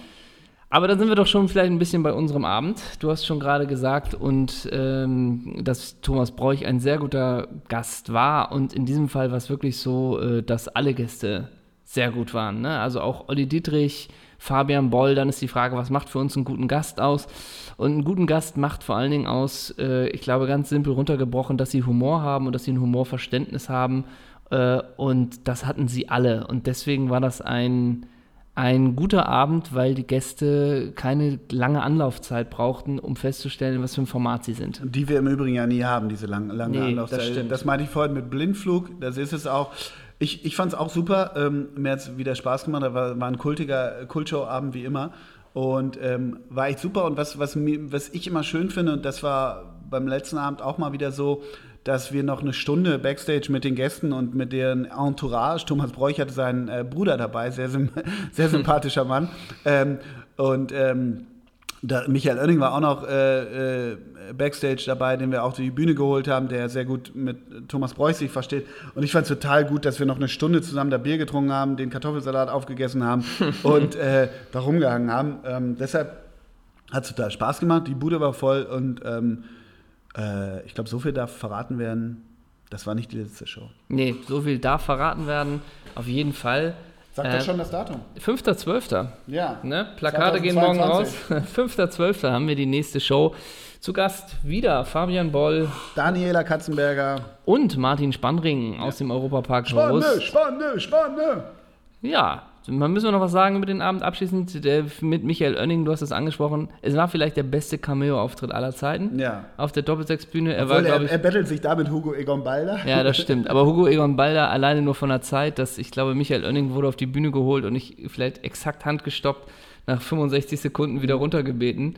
Aber dann sind wir doch schon vielleicht ein bisschen bei unserem Abend. Du hast schon gerade gesagt, und ähm, dass Thomas Bräuch ein sehr guter Gast war. Und in diesem Fall war es wirklich so, äh, dass alle Gäste sehr gut waren. Ne? Also auch Olli Dietrich, Fabian Boll. Dann ist die Frage, was macht für uns einen guten Gast aus? Und einen guten Gast macht vor allen Dingen aus, äh, ich glaube, ganz simpel runtergebrochen, dass sie Humor haben und dass sie ein Humorverständnis haben. Äh, und das hatten sie alle. Und deswegen war das ein ein guter Abend, weil die Gäste keine lange Anlaufzeit brauchten, um festzustellen, was für ein Format sie sind. Die wir im Übrigen ja nie haben, diese lange, lange Nee, Anlaufzeit. das stimmt. Das meinte ich vorhin mit Blindflug, das ist es auch. Ich, ich fand es auch super, ähm, mir hat es wieder Spaß gemacht, da war, war ein kultiger Kultshow-Abend wie immer. Und ähm, war echt super. Und was, was, mir, was ich immer schön finde, und das war beim letzten Abend auch mal wieder so, dass wir noch eine Stunde Backstage mit den Gästen und mit deren Entourage, Thomas Bräuch hatte seinen äh, Bruder dabei, sehr, (laughs) sehr sympathischer Mann. Ähm, und ähm, da, Michael Oenning war auch noch äh, äh, Backstage dabei, den wir auch die Bühne geholt haben, der sehr gut mit Thomas Bräuch sich versteht. Und ich fand es total gut, dass wir noch eine Stunde zusammen da Bier getrunken haben, den Kartoffelsalat aufgegessen haben (laughs) und äh, da rumgehangen haben. Ähm, deshalb hat es total Spaß gemacht. Die Bude war voll und ähm, äh, ich glaube, so viel darf verraten werden. Das war nicht die letzte Show. Nee, so viel darf verraten werden. Auf jeden Fall. Sagt Äh, er schon das Datum? 5.12. Ja. Ne? Plakate gehen morgen raus. 2022. 5.12. (laughs) haben wir die nächste Show. Zu Gast wieder Fabian Boll Daniela Katzenberger. und Martin Spannring aus dem Europapark Spannende, spannende, spannende. Ja, man müssen wir noch was sagen über den Abend abschließend. Der, mit Michael Oenning, du hast es angesprochen. Es war vielleicht der beste Cameo-Auftritt aller Zeiten. Ja. Auf der Doppelsechsbühne. Er war, Obwohl, er, ich. er bettelt sich da mit Hugo Egon Balder. Ja, das (laughs) stimmt. Aber Hugo Egon Balder alleine nur von der Zeit, dass ich glaube, Michael Oenning wurde auf die Bühne geholt und ich vielleicht exakt handgestoppt nach 65 Sekunden wieder runtergebeten.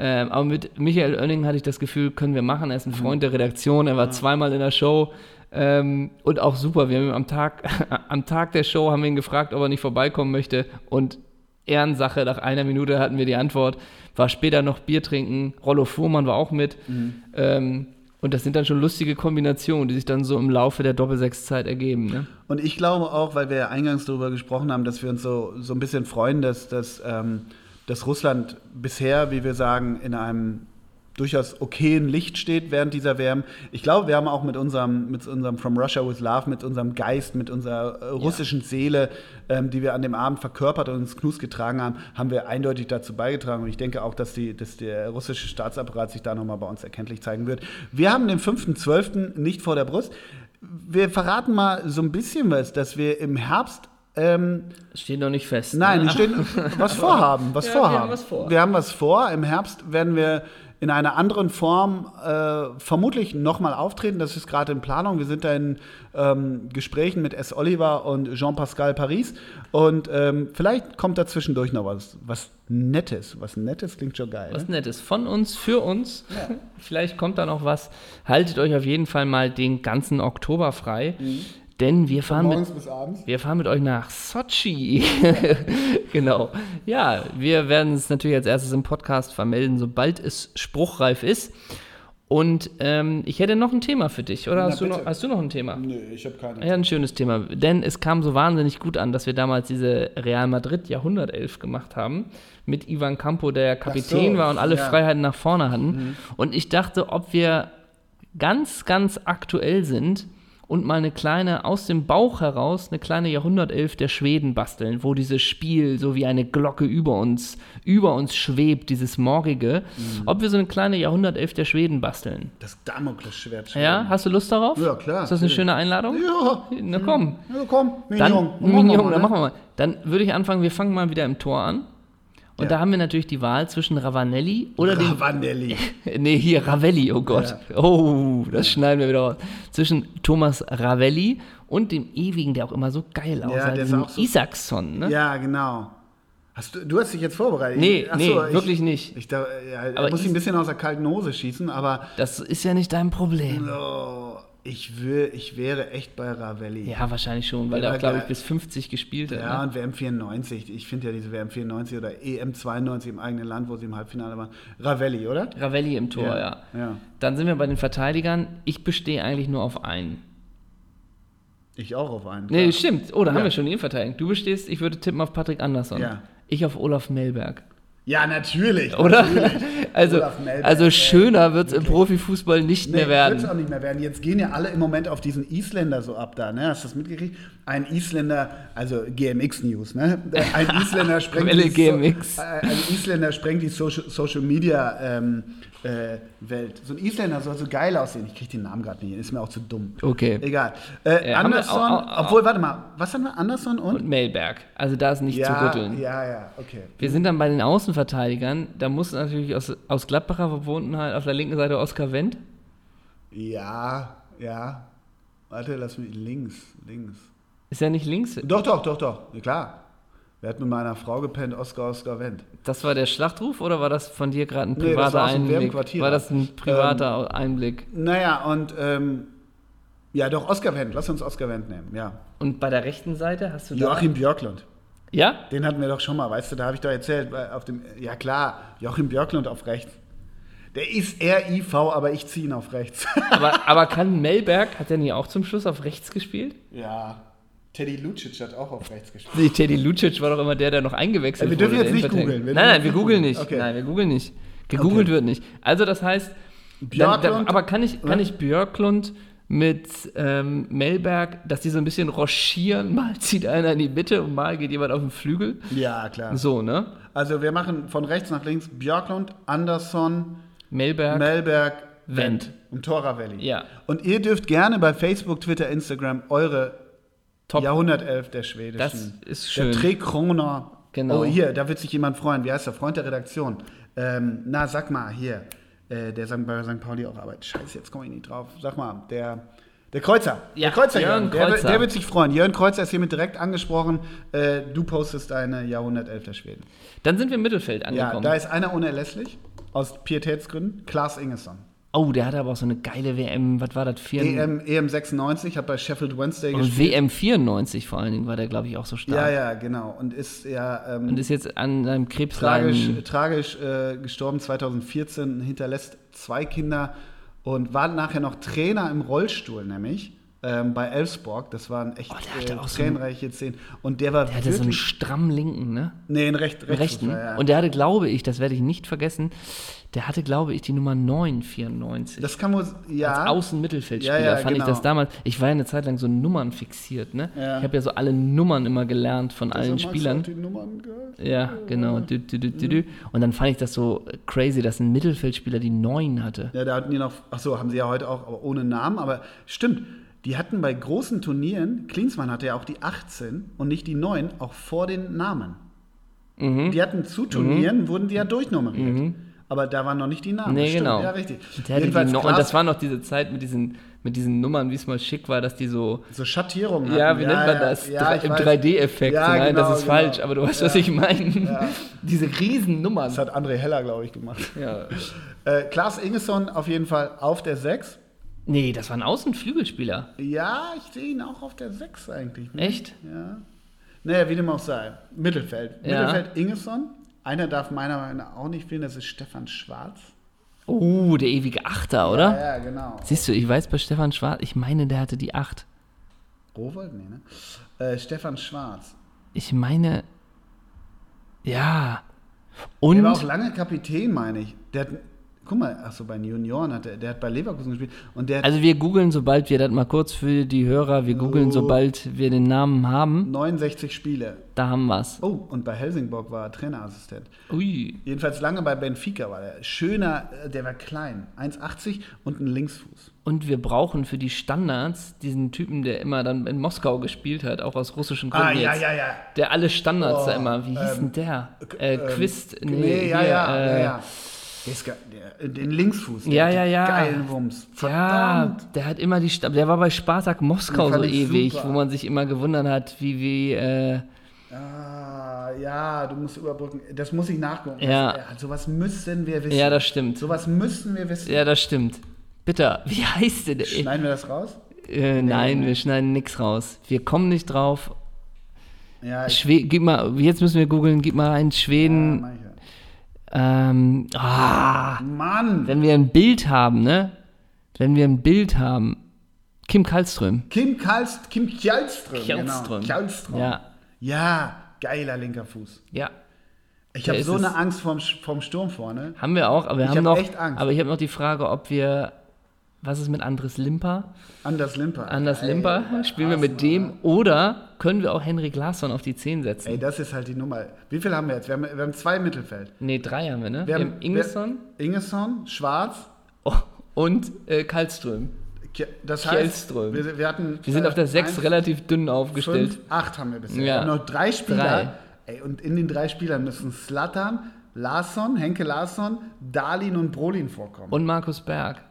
Ähm, aber mit Michael Oenning hatte ich das Gefühl, können wir machen. Er ist ein Freund der Redaktion, er war zweimal in der Show. Ähm, und auch super. Wir haben ihn am Tag, (laughs) am Tag der Show haben wir ihn gefragt, ob er nicht vorbeikommen möchte. Und Ehrensache, nach einer Minute hatten wir die Antwort. War später noch Bier trinken. Rollo Fuhrmann war auch mit. Ähm, und das sind dann schon lustige Kombinationen, die sich dann so im Laufe der Doppelsechszeit ergeben. Ne? Und ich glaube auch, weil wir ja eingangs darüber gesprochen haben, dass wir uns so, so ein bisschen freuen, dass, dass, ähm, dass Russland bisher, wie wir sagen, in einem durchaus okayen Licht steht während dieser WM. Ich glaube, wir haben auch mit unserem, mit unserem From Russia with Love, mit unserem Geist, mit unserer äh, russischen Seele, ähm, die wir an dem Abend verkörpert und ins Knus getragen haben, haben wir eindeutig dazu beigetragen. Und ich denke auch, dass, die, dass der russische Staatsapparat sich da nochmal bei uns erkenntlich zeigen wird. Wir haben den 5.12. nicht vor der Brust. Wir verraten mal so ein bisschen was, dass wir im Herbst ähm, Das steht noch nicht fest. Nein, ne? wir stehen (laughs) was vorhaben, was Ja, wir vorhaben. haben was vor. Wir haben was vor. Im Herbst werden wir in einer anderen Form äh, vermutlich nochmal auftreten. Das ist gerade in Planung. Wir sind da in ähm, Gesprächen mit S. Oliver und Jean-Pascal Paris. Und ähm, vielleicht kommt da zwischendurch noch was, was Nettes. Was Nettes klingt schon geil. Was Ne? Nettes von uns, für uns. (laughs) Vielleicht kommt da noch was. Haltet euch auf jeden Fall mal den ganzen Oktober frei. Denn wir fahren, mit, wir fahren mit euch nach Sochi. (laughs) genau. Ja, wir werden es natürlich als erstes im Podcast vermelden, sobald es spruchreif ist. Und ähm, ich hätte noch ein Thema für dich. Oder Na, hast du, noch, hast du noch ein Thema? Nö, ich habe keine. Ja, ein schönes Thema. Denn es kam so wahnsinnig gut an, dass wir damals diese Real Madrid Jahrhundertelf gemacht haben. Mit Ivan Campo, der Kapitän so, war und alle ja. Mhm. Freiheiten nach vorne hatten. Und ich dachte, ob wir ganz, ganz aktuell sind und mal eine kleine, aus dem Bauch heraus, eine kleine Jahrhundertelf der Schweden basteln, wo dieses Spiel so wie eine Glocke über uns, über uns schwebt, dieses morgige. Mhm. Ob wir so eine kleine Jahrhundertelf der Schweden basteln. Das Damoklesschwert. Ja, hast du Lust darauf? Ja, klar, Ist das eine schöne Einladung? Ja. Na komm. Ja, komm, Dann, Mignon. Mignon, ne? dann machen wir mal. Dann würde ich anfangen, wir fangen mal wieder im Tor an. Und Ja. da haben wir natürlich die Wahl zwischen Ravanelli oder dem. Ravanelli. (laughs) Nee, hier Ravelli, oh Gott. Oh, das schneiden wir wieder raus. Zwischen Thomas Ravelli und dem ewigen, der auch immer so geil aussah, der ist auch so- Isaacson, ne? Ja, genau. Hast du, du hast dich jetzt vorbereitet? Nee, Ach nee, ich- wirklich nicht. Ich, da, ja, Aber er muss ich- ein bisschen aus der kalten Hose schießen, aber Das ist ja nicht dein Problem. oh, ich, will, ich wäre echt bei Ravelli. Ja, wahrscheinlich schon, weil Ja, er, glaube ich, bis 50 gespielt hat. Ja, Ne? und WM 94. Ich finde ja diese WM 94 oder EM 92 im eigenen Land, wo sie im Halbfinale waren. Ravelli, oder? Ravelli im Tor, ja. ja. Dann sind wir bei den Verteidigern. Ich bestehe eigentlich nur auf einen. Ich auch auf einen. Nee, klar. stimmt. Oh, da haben Ja. wir schon ihn verteidigt. Du bestehst, ich würde tippen auf Patrick Andersson. Ja. Ich auf Olaf Melberg. Ja, natürlich. Oder? Natürlich. (laughs) Also, also schöner wird es im. Profifußball nicht Nee, mehr werden. auch nicht mehr werden. Jetzt gehen ja alle im Moment auf diesen Isländer so ab da, ne? Hast du das mitgekriegt? Ein Isländer, also GMX News, ne? Ein (laughs) Isländer sprengt die. So, ein Isländer sprengt die Social, Social Media ähm, äh, Welt. So ein Isländer soll so geil aussehen. Ich krieg den Namen gerade nicht, ist mir auch zu dumm. Okay. Egal. Äh, Äh, haben wir- Anderson, au- au- au- obwohl, warte mal, was haben wir? Anderson und? Und Melberg. Also da ist nicht zu ja, rütteln. ja, ja, okay. Wir sind dann bei den Außenverteidigern. Da muss natürlich aus, aus Gladbacher Verbundenheit auf der linken Seite Oskar Wendt. Ja, ja. Warte, lass mich links, links. Ist er nicht links? Doch, doch, doch, doch. Ja, klar. Wer hat mit meiner Frau gepennt? Oskar, Oskar, Wendt. Das war der Schlachtruf oder war das von dir gerade ein Nee, das privater war Einblick? Wehrquartier. War das ein privater Einblick? Naja, und ähm, ja, doch, Oskar Wendt. Lass uns Oskar Wendt nehmen, ja. Und bei der rechten Seite hast du. Joachim Björklund. Ja? Den hatten wir doch schon mal, weißt du, da habe ich doch erzählt, weil auf dem, ja klar, Joachim Björklund auf rechts. Der ist eher IV, aber ich ziehe ihn auf rechts. Aber, (laughs) aber kann Melberg, hat der nie auch zum Schluss auf rechts gespielt? ja, Teddy Lucic hat auch auf rechts gespielt. Nee, Teddy Lucic war doch immer der, der noch eingewechselt Äh, wir wurde. dürfen jetzt der nicht googeln. Nein, nein, wir googeln nicht. Okay. Nein, wir googeln nicht. Gegoogelt Okay. wird nicht. Also das heißt, dann, dann, aber kann ich, kann ich Björklund mit ähm, Melberg, dass die so ein bisschen rochieren, (laughs) mal zieht einer in die Mitte und mal geht jemand auf den Flügel? Ja, klar. So, ne? Also wir machen von rechts nach links Björklund, Andersson, Melberg, Melberg, Wendt. Wendt und Torravelli. Ja. Und ihr dürft gerne bei Facebook, Twitter, Instagram eure Top. Jahrhundertelf der schwedischen. Das ist schön. Der Tre Kroner. Genau. Oh, hier, da wird sich jemand freuen. Wie heißt der? Freund der Redaktion. Ähm, na, sag mal, hier. Äh, der St. bei St. Pauli auch arbeitet. Scheiße, jetzt komme ich nicht drauf. Sag mal, der. Der Kreuzer. Ja, der Kreuzer, Jörn Jörn. Der, wird- Kreuzer. der wird sich freuen. Jörn Kreuzer ist hiermit direkt angesprochen. Äh, du postest deine Jahrhundertelf der Schweden. Dann sind wir im Mittelfeld Ja, angekommen. da ist einer unerlässlich. Aus Pietätsgründen. Klaas Ingesson. Oh, der hatte aber auch so eine geile WM, was war das? Vier, EM, EM 96, hat bei Sheffield Wednesday und gespielt. WM 94 vor allen Dingen war der, glaube ich, auch so stark. Ja, ja, genau. Und ist ja ähm, Und ist jetzt an seinem tragisch, Krebsleiden. tragisch äh, gestorben 2014, hinterlässt zwei Kinder und war nachher noch Trainer im Rollstuhl, nämlich ähm, bei Elfsborg. Das waren echt Oh, äh, auch so tränenreiche Szenen. Und der war Der hatte so einen strammen Linken, ne? nee, einen recht, Einen rechten. Ja, ja. Und der hatte, glaube ich, das werde ich nicht vergessen, der hatte, glaube ich, die Nummer 994. das kann wohl. Ja. Als Außenmittelfeldspieler Ja, ja, fand ich genau. das damals. Ich war ja eine Zeit lang so Nummern fixiert, ne? Ja. Ich habe ja so alle Nummern immer gelernt von allen magst du Spielern. die Nummern gehört? Ja, genau. Dü, dü, dü, dü. Und dann fand ich das so crazy, dass ein Mittelfeldspieler die 9 hatte. Ja, da hatten die noch, ach so, haben sie ja heute auch, aber ohne Namen, aber stimmt. Die hatten bei großen Turnieren, Klinsmann hatte ja auch die 18 und nicht die 9, auch vor den Namen. Mhm. Die hatten zu Turnieren, wurden die ja durchnummeriert. Aber da waren noch nicht die Namen. Nee, Stimmt, genau. Ja, richtig. Jedenfalls no und das war noch diese Zeit mit diesen, mit diesen Nummern, wie es mal schick war, dass die so so Schattierungen Ja, wie nennt man das? Ja, Im weiß. 3D-Effekt. Ja, Nein, genau, das ist genau. falsch, aber du weißt, was Ja. ich meine. Ja. Diese riesen Nummern. Das hat André Heller, glaube ich, gemacht. Ja. Äh, Klaas Ingesson auf jeden Fall auf der 6. Nee, das war ein Außenflügelspieler. Ja, ich sehe ihn auch auf der 6 eigentlich. ne? Echt? Ja. Naja, wie dem auch sei. Mittelfeld. Ja. Mittelfeld Ingesson. Einer darf meiner Meinung nach auch nicht fehlen, das ist Stefan Schwarz. Oh, der ewige Achter, oder? Ja, ja, genau. Siehst du, ich weiß bei Stefan Schwarz, ich meine, der hatte die 8. Rowold? Nee, ne? Äh, Stefan Schwarz. Ich meine, ja. Der Und war auch lange Kapitän, meine ich. Der hat, guck mal, achso, bei den Junioren hat er, der hat bei Leverkusen gespielt. Und der also wir googeln, sobald wir das mal kurz für die Hörer, wir googeln, Oh. sobald wir den Namen haben, 69 Spiele. da haben wir's. Oh, und bei Helsingborg war er Trainerassistent. Ui. Jedenfalls lange bei Benfica war der. Schöner, äh, der war klein. 1,80 und ein Linksfuß. Und wir brauchen für die Standards diesen Typen, der immer dann in Moskau gespielt hat, auch aus russischen Gründen Ah, ja, ja, ja. Der alle Standards Oh, da immer, wie hieß denn der? Äh, Ähm, Quist, nee, Nee, ja, hier, ja, äh, ja, ja. Der ist der, den Linksfuß. Der Ja, ja, ja. Geilen Wumms. Ja, Verdammt. der hat immer die der war bei Spartak Moskau so ewig, super. wo man sich immer gewundert hat, wie, wie, äh, Ah, ja, du musst überbrücken. Das muss ich nachgucken. Ja. Das, sowas müssen wir wissen. ja, das stimmt. sowas müssen wir wissen. Ja, das stimmt. Bitte, wie heißt der? Schneiden wir das raus? Äh, nein, wir schneiden nichts raus. Wir kommen nicht drauf. Ja, gib mal, jetzt müssen wir googeln, gib mal ein ja, Schweden. ja. Ähm, ah, Mann! wenn wir ein Bild haben, ne? Wenn wir ein Bild haben. Kim Kallström. Kim Karlst, Kim Kjellström. Kjellström. Genau. Kjellström. Ja. Ja, geiler linker Fuß. Ja. Ich habe so eine Angst vorm, vorm Sturm vorne. Haben wir auch, aber wir Ich haben hab noch. echt Angst. Aber ich habe noch die Frage, ob wir. Was ist mit Andres Limper? Anders Limper. Anders Limper, spielen wir mit dem oder können wir auch Henrik Larsson auf die 10 setzen? Ey, das ist halt die Nummer. Wie viel haben wir jetzt? Wir haben, wir haben zwei Mittelfeld. nee, drei haben wir, ne? Wir Wir haben- haben Ingesson Ingesson, Schwarz. oh, und äh, Kallström. Das heißt, wir, wir hatten. Wir sind auf der 6 eins, relativ dünn aufgestellt. Fünf, acht haben wir bisher. Ja. Wir haben noch drei Spieler. Drei. Ey, und in den drei Spielern müssen Slatan, Larsson, Henke Larsson, Darlin und Brolin vorkommen. Und Markus Berg.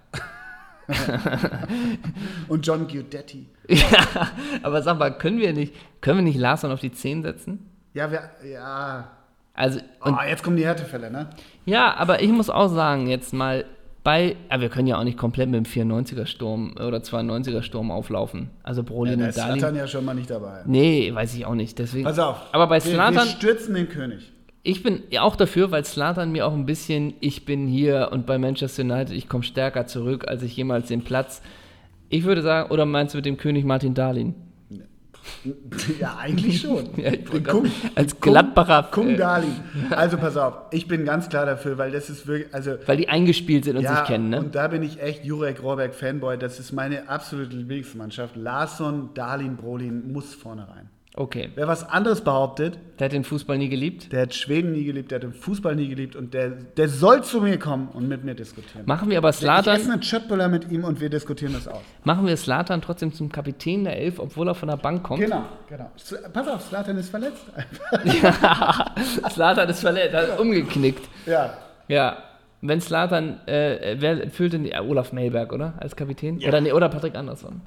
(laughs) Und John Guidetti. Ja, aber sag mal, können wir nicht, können wir nicht Larsson auf die 10 setzen? Ja, wir, ja. Also, Oh, jetzt kommen die Härtefälle, ne? ja, aber ich muss auch sagen, jetzt mal bei, aber wir können ja auch nicht komplett mit dem 94er Sturm oder 92er Sturm auflaufen. Also Ja, Brolin da und ist. Slatan ja schon mal nicht dabei. Nee, weiß ich auch nicht. Deswegen. Pass auf. Aber bei wir, wir Slatan, stürzen den König. Ich bin ja auch dafür, weil Slatan mir auch ein bisschen, ich bin hier und bei Manchester United, ich komme stärker zurück, als ich jemals den Platz. Ich würde sagen, oder meinst du mit dem König Martin Dahlin? (laughs) Ja, eigentlich schon. (laughs) Ja, Kung- als Gladbacher, Kung äh, Dali. Also pass auf, ich bin ganz klar dafür, weil das ist wirklich, also Weil die eingespielt sind und ja, sich kennen, ne? und da bin ich echt Jurek Rohrberg Fanboy. Das ist meine absolute Lieblingsmannschaft. Larsson, Darlin, Brolin muss vorne rein. Okay. Wer was anderes behauptet, Der hat den Fußball nie geliebt. der hat Schweden nie geliebt, der hat den Fußball nie geliebt und der, der soll zu mir kommen und mit mir diskutieren. Machen wir aber Ich esse Slatan, einen Chatbuller mit ihm und wir diskutieren das aus. machen wir Slatan trotzdem zum Kapitän der Elf, obwohl er von der Bank kommt. Genau, genau. Pass auf, Slatan ist verletzt. (laughs) Slatan ist verletzt, hat umgeknickt. ja. Ja. Wenn Slatan, äh, wer füllt denn äh, Olaf Melberg, oder? Als Kapitän? Oder, nee, oder Patrick Andersson.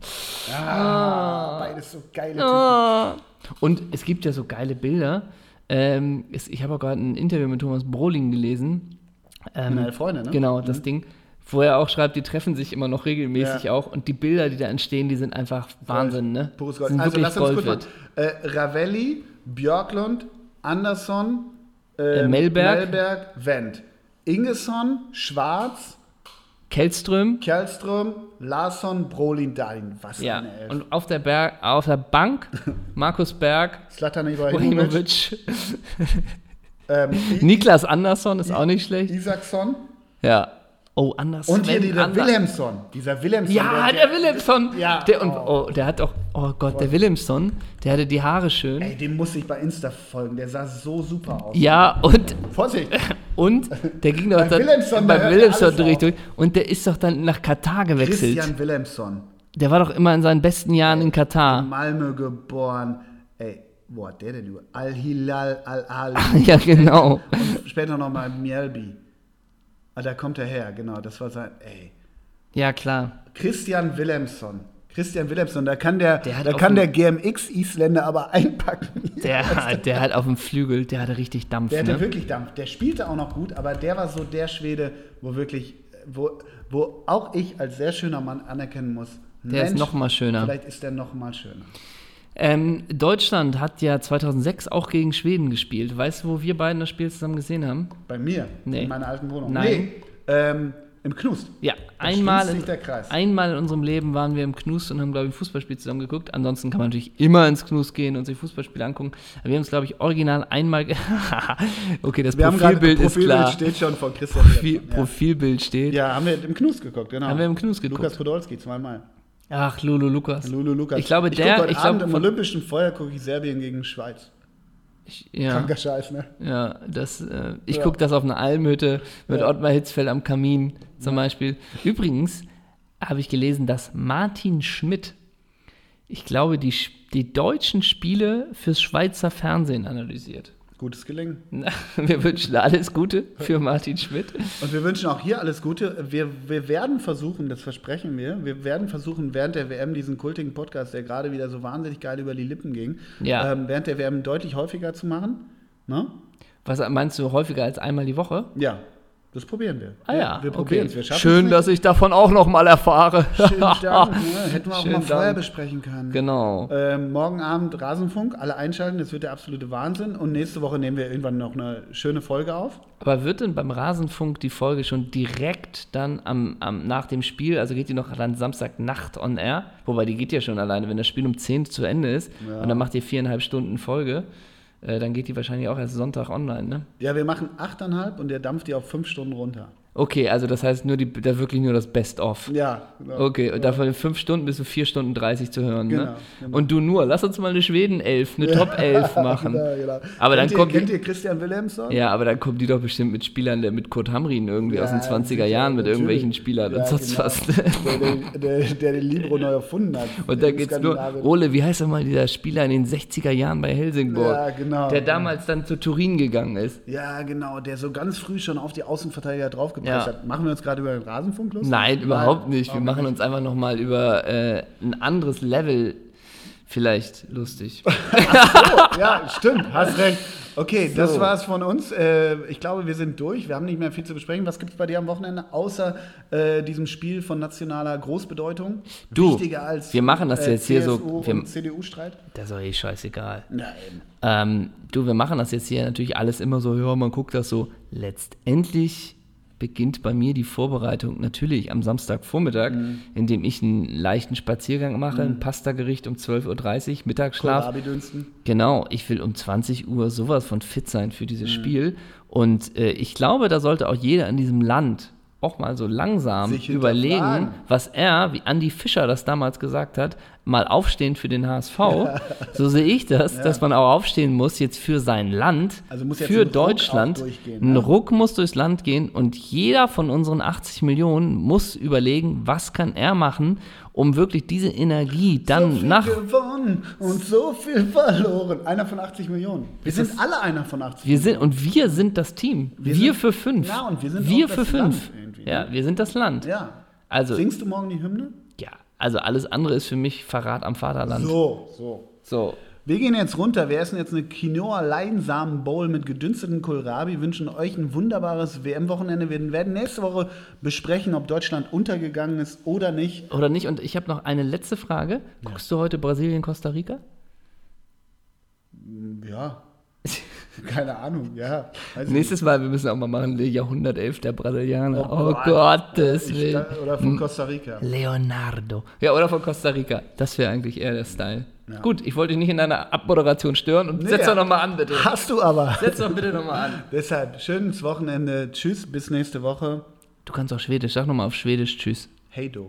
Ah, beides so geile Typen. Ah. Und es gibt ja so geile Bilder. Ähm, es, ich habe auch gerade ein Interview mit Thomas Broling gelesen. Ähm, Meine Freunde, ne? Genau, das Ding. Wo er auch schreibt, die treffen sich immer noch regelmäßig Ja. auch. Und die Bilder, die da entstehen, die sind einfach Wahnsinn, ne? Pures Gold. Sind Also lass uns kurz mal. Äh, Ravelli, Björklund, Andersson, Äh, ähm, Mellberg. Mellberg, Wendt. Ingesson, Schwarz, Kellström, Kjellström, Larsson, Brolin, Dahlin. Was ja. eine Elf. Und auf der, Berg, auf der Bank (laughs) Markus Berg, Zlatan Ibrahimovic, ähm, (laughs) I- Niklas Andersson ist auch nicht schlecht. Isaacson Ja. Oh, Andersson. und hier dieser Wilhelmsson. Dieser Wilhelmsson. Ja, der, Willemson. Ja, Der, und, oh. oh, der hat auch, oh Gott, der Willemson, der hatte die Haare schön. Ey, dem muss ich bei Insta folgen. Der sah so super aus. Ja, und, Vorsicht. (laughs) und der ging doch dann Willemson, da bei Willemson durch. Und der ist doch dann nach Katar gewechselt. Christian Wilhelmsson. Der war doch immer in seinen besten Jahren in Katar. Malmö geboren. Ey, wo hat der denn? du? Al-Hilal, Al-Ali. (laughs) ja, genau. Später nochmal Mjelby. Ah, da kommt er her, genau. Das war sein. Ey. Ja, klar. Christian Wilhelmsson. Christian Wilhelmsson, da kann der, Der da kann der GMX-Isländer aber (laughs) einpacken. Der, (laughs) der hat auf dem Flügel, der hatte richtig Dampf. Der hatte Ne? wirklich Dampf. Der spielte auch noch gut, aber der war so der Schwede, wo wirklich, wo, wo auch ich als sehr schöner Mann anerkennen muss. Der ist noch mal schöner. Vielleicht ist der noch mal schöner. Ähm, Deutschland hat ja 2006 auch gegen Schweden gespielt. Weißt du, wo wir beiden das Spiel zusammen gesehen haben? Bei mir, Nee. in meiner alten Wohnung. Nein. Nee, ähm, im Knust. Ja, Da einmal in, einmal in unserem Leben waren wir im Knust und haben, glaube ich, ein Fußballspiel zusammen geguckt. Ansonsten kann man natürlich immer ins Knust gehen und sich Fußballspiele angucken. Aber wir haben es, glaube ich, original einmal. (laughs) okay, das Wir Profilbild ist Profilbild klar. steht schon von Christian. Profil, Wilhelmsson, Profilbild steht. ja. ja, haben wir im Knust geguckt, genau. Haben wir im Knust geguckt. Lukas Podolski zweimal. Ach, Lulu Lukas. Lulu Lukas. Ich glaube, ich der- ich Abend glaube, im von- Olympischen Feuer gucke ich Serbien gegen Schweiz. Ich, ja, Kranker Scheiß, ne? ja, das, äh, ich Ja. gucke das auf einer Almhütte mit Ja. Ottmar Hitzfeld am Kamin zum Beispiel. Übrigens habe ich gelesen, dass Martin Schmidt, ich glaube, die, die deutschen Spiele fürs Schweizer Fernsehen analysiert. Gutes Gelingen. Na, (laughs) Wir wünschen alles Gute für Martin Schmidt. Und wir wünschen auch hier alles Gute. Wir, wir werden versuchen, das versprechen wir, wir werden versuchen, während der WM diesen kultigen Podcast, der gerade wieder so wahnsinnig geil über die Lippen ging, Ja. ähm, während der WM deutlich häufiger zu machen. Ne? Was meinst du, häufiger als einmal die Woche? Ja, das probieren wir. Ah ja, wir okay. probieren es. Wir schaffen Schön, es dass ich davon auch noch mal erfahre. Schönen Dank. Ne? (laughs) Hätten wir auch Schönen mal vorher Dank. besprechen können. Genau. Ähm, morgen Abend Rasenfunk, alle einschalten, das wird der absolute Wahnsinn. Und nächste Woche nehmen wir irgendwann noch eine schöne Folge auf. Aber wird denn beim Rasenfunk die Folge schon direkt dann am, am, nach dem Spiel, also geht die noch dann Samstagnacht on air? Wobei die geht ja schon alleine, wenn das Spiel um 10 zu Ende ist Ja. und dann macht ihr viereinhalb Stunden Folge, dann geht die wahrscheinlich auch erst Sonntag online, ne? Ja, wir machen 8,5 und der dampft die auf 5 Stunden runter. Okay, also das heißt nur die, da wirklich nur das Best-of. Ja, genau. Okay, und davon in fünf Stunden bis zu vier Stunden 30 zu hören. Genau, ne? genau. Und du nur, lass uns mal eine Schweden-Elf, eine Top-Elf (laughs) machen. Genau, genau. Aber dann kennt kommt ihr, die- kennt ihr Christian Wilhelmsson? Ja, aber dann kommen die doch bestimmt mit Spielern, der mit Kurt Hamrin irgendwie aus den Ja, 20er sicher, Jahren, mit natürlich. irgendwelchen Spielern Ja, und sonst genau. was. Der, der, der, den Libro neu erfunden hat. Und da geht's nur. Ole, wie heißt er mal, dieser Spieler in den 60er Jahren bei Helsingborg, Ja, genau. der damals dann zu Turin gegangen ist. Ja, genau, der so ganz früh schon auf die Außenverteidiger draufgepresst Ja. hat. Machen wir uns gerade über den Rasenfunk lustig? Nein, überhaupt nicht. Wir machen uns einfach nochmal über äh, ein anderes Level vielleicht lustig. (laughs) Oh, ja, stimmt, hast recht. Okay, das So. war's von uns. Äh, ich glaube, wir sind durch. Wir haben nicht mehr viel zu besprechen. Was gibt's bei dir am Wochenende, außer äh, diesem Spiel von nationaler Großbedeutung? Du, Wichtiger als wir machen das jetzt hier so- CSU wir- und CDU-Streit? Das ist doch eh scheißegal. Nein. Ähm, du, wir machen das jetzt hier natürlich alles immer so, ja, man guckt das so. Letztendlich beginnt bei mir die Vorbereitung natürlich am Samstagvormittag, Mhm. indem ich einen leichten Spaziergang mache, ein Pastagericht um 12.30 Uhr, Mittagsschlaf. Genau, ich will um 20 Uhr sowas von fit sein für Mhm. dieses Spiel. Und äh, ich glaube, da sollte auch jeder in diesem Land auch mal so langsam überlegen, was er, wie Andy Fischer das damals gesagt hat, mal aufstehen für den HSV. So sehe ich das, dass man auch aufstehen muss jetzt für sein Land, Also für Deutschland. Ein ne? Ruck muss durchs Land gehen und jeder von unseren 80 Millionen muss überlegen, was kann er machen, um wirklich diese Energie dann so viel nach gewonnen und so viel verloren. Einer von 80 Millionen. Wir sind alle einer von 80 Wir sind und wir sind das Team. Wir, sind- für fünf. Ja, und wir sind wir auch für das fünf. Land irgendwie, ne? Ja, wir sind das Land. Ja. Also Singst du morgen die Hymne? ja, also alles andere ist für mich Verrat am Vaterland. So, so. So. Wir gehen jetzt runter. Wir essen jetzt eine Quinoa-Leinsamen-Bowl mit gedünsteten Kohlrabi. Wünschen euch ein wunderbares WM-Wochenende. Wir werden nächste Woche besprechen, ob Deutschland untergegangen ist oder nicht. Oder nicht? Und ich habe noch eine letzte Frage. Guckst du heute Brasilien, Costa Rica? Ja. (laughs) Keine Ahnung, ja. Nächstes Mal, wir müssen auch mal machen, Jahrhundertelf der Brasilianer. Oh Oh, Gott. Gottes nicht. Willen. Oder von Costa Rica. Leonardo. Ja, oder von Costa Rica. Das wäre eigentlich eher der Style. Ja. Gut, ich wollte dich nicht in deiner Abmoderation stören und Nee, setz doch nochmal an, bitte. Hast du aber. Setz doch bitte nochmal an. (laughs) Deshalb, schönes Wochenende. Tschüss, bis nächste Woche. Du kannst auch Schwedisch. Sag nochmal auf Schwedisch Tschüss. Hey do.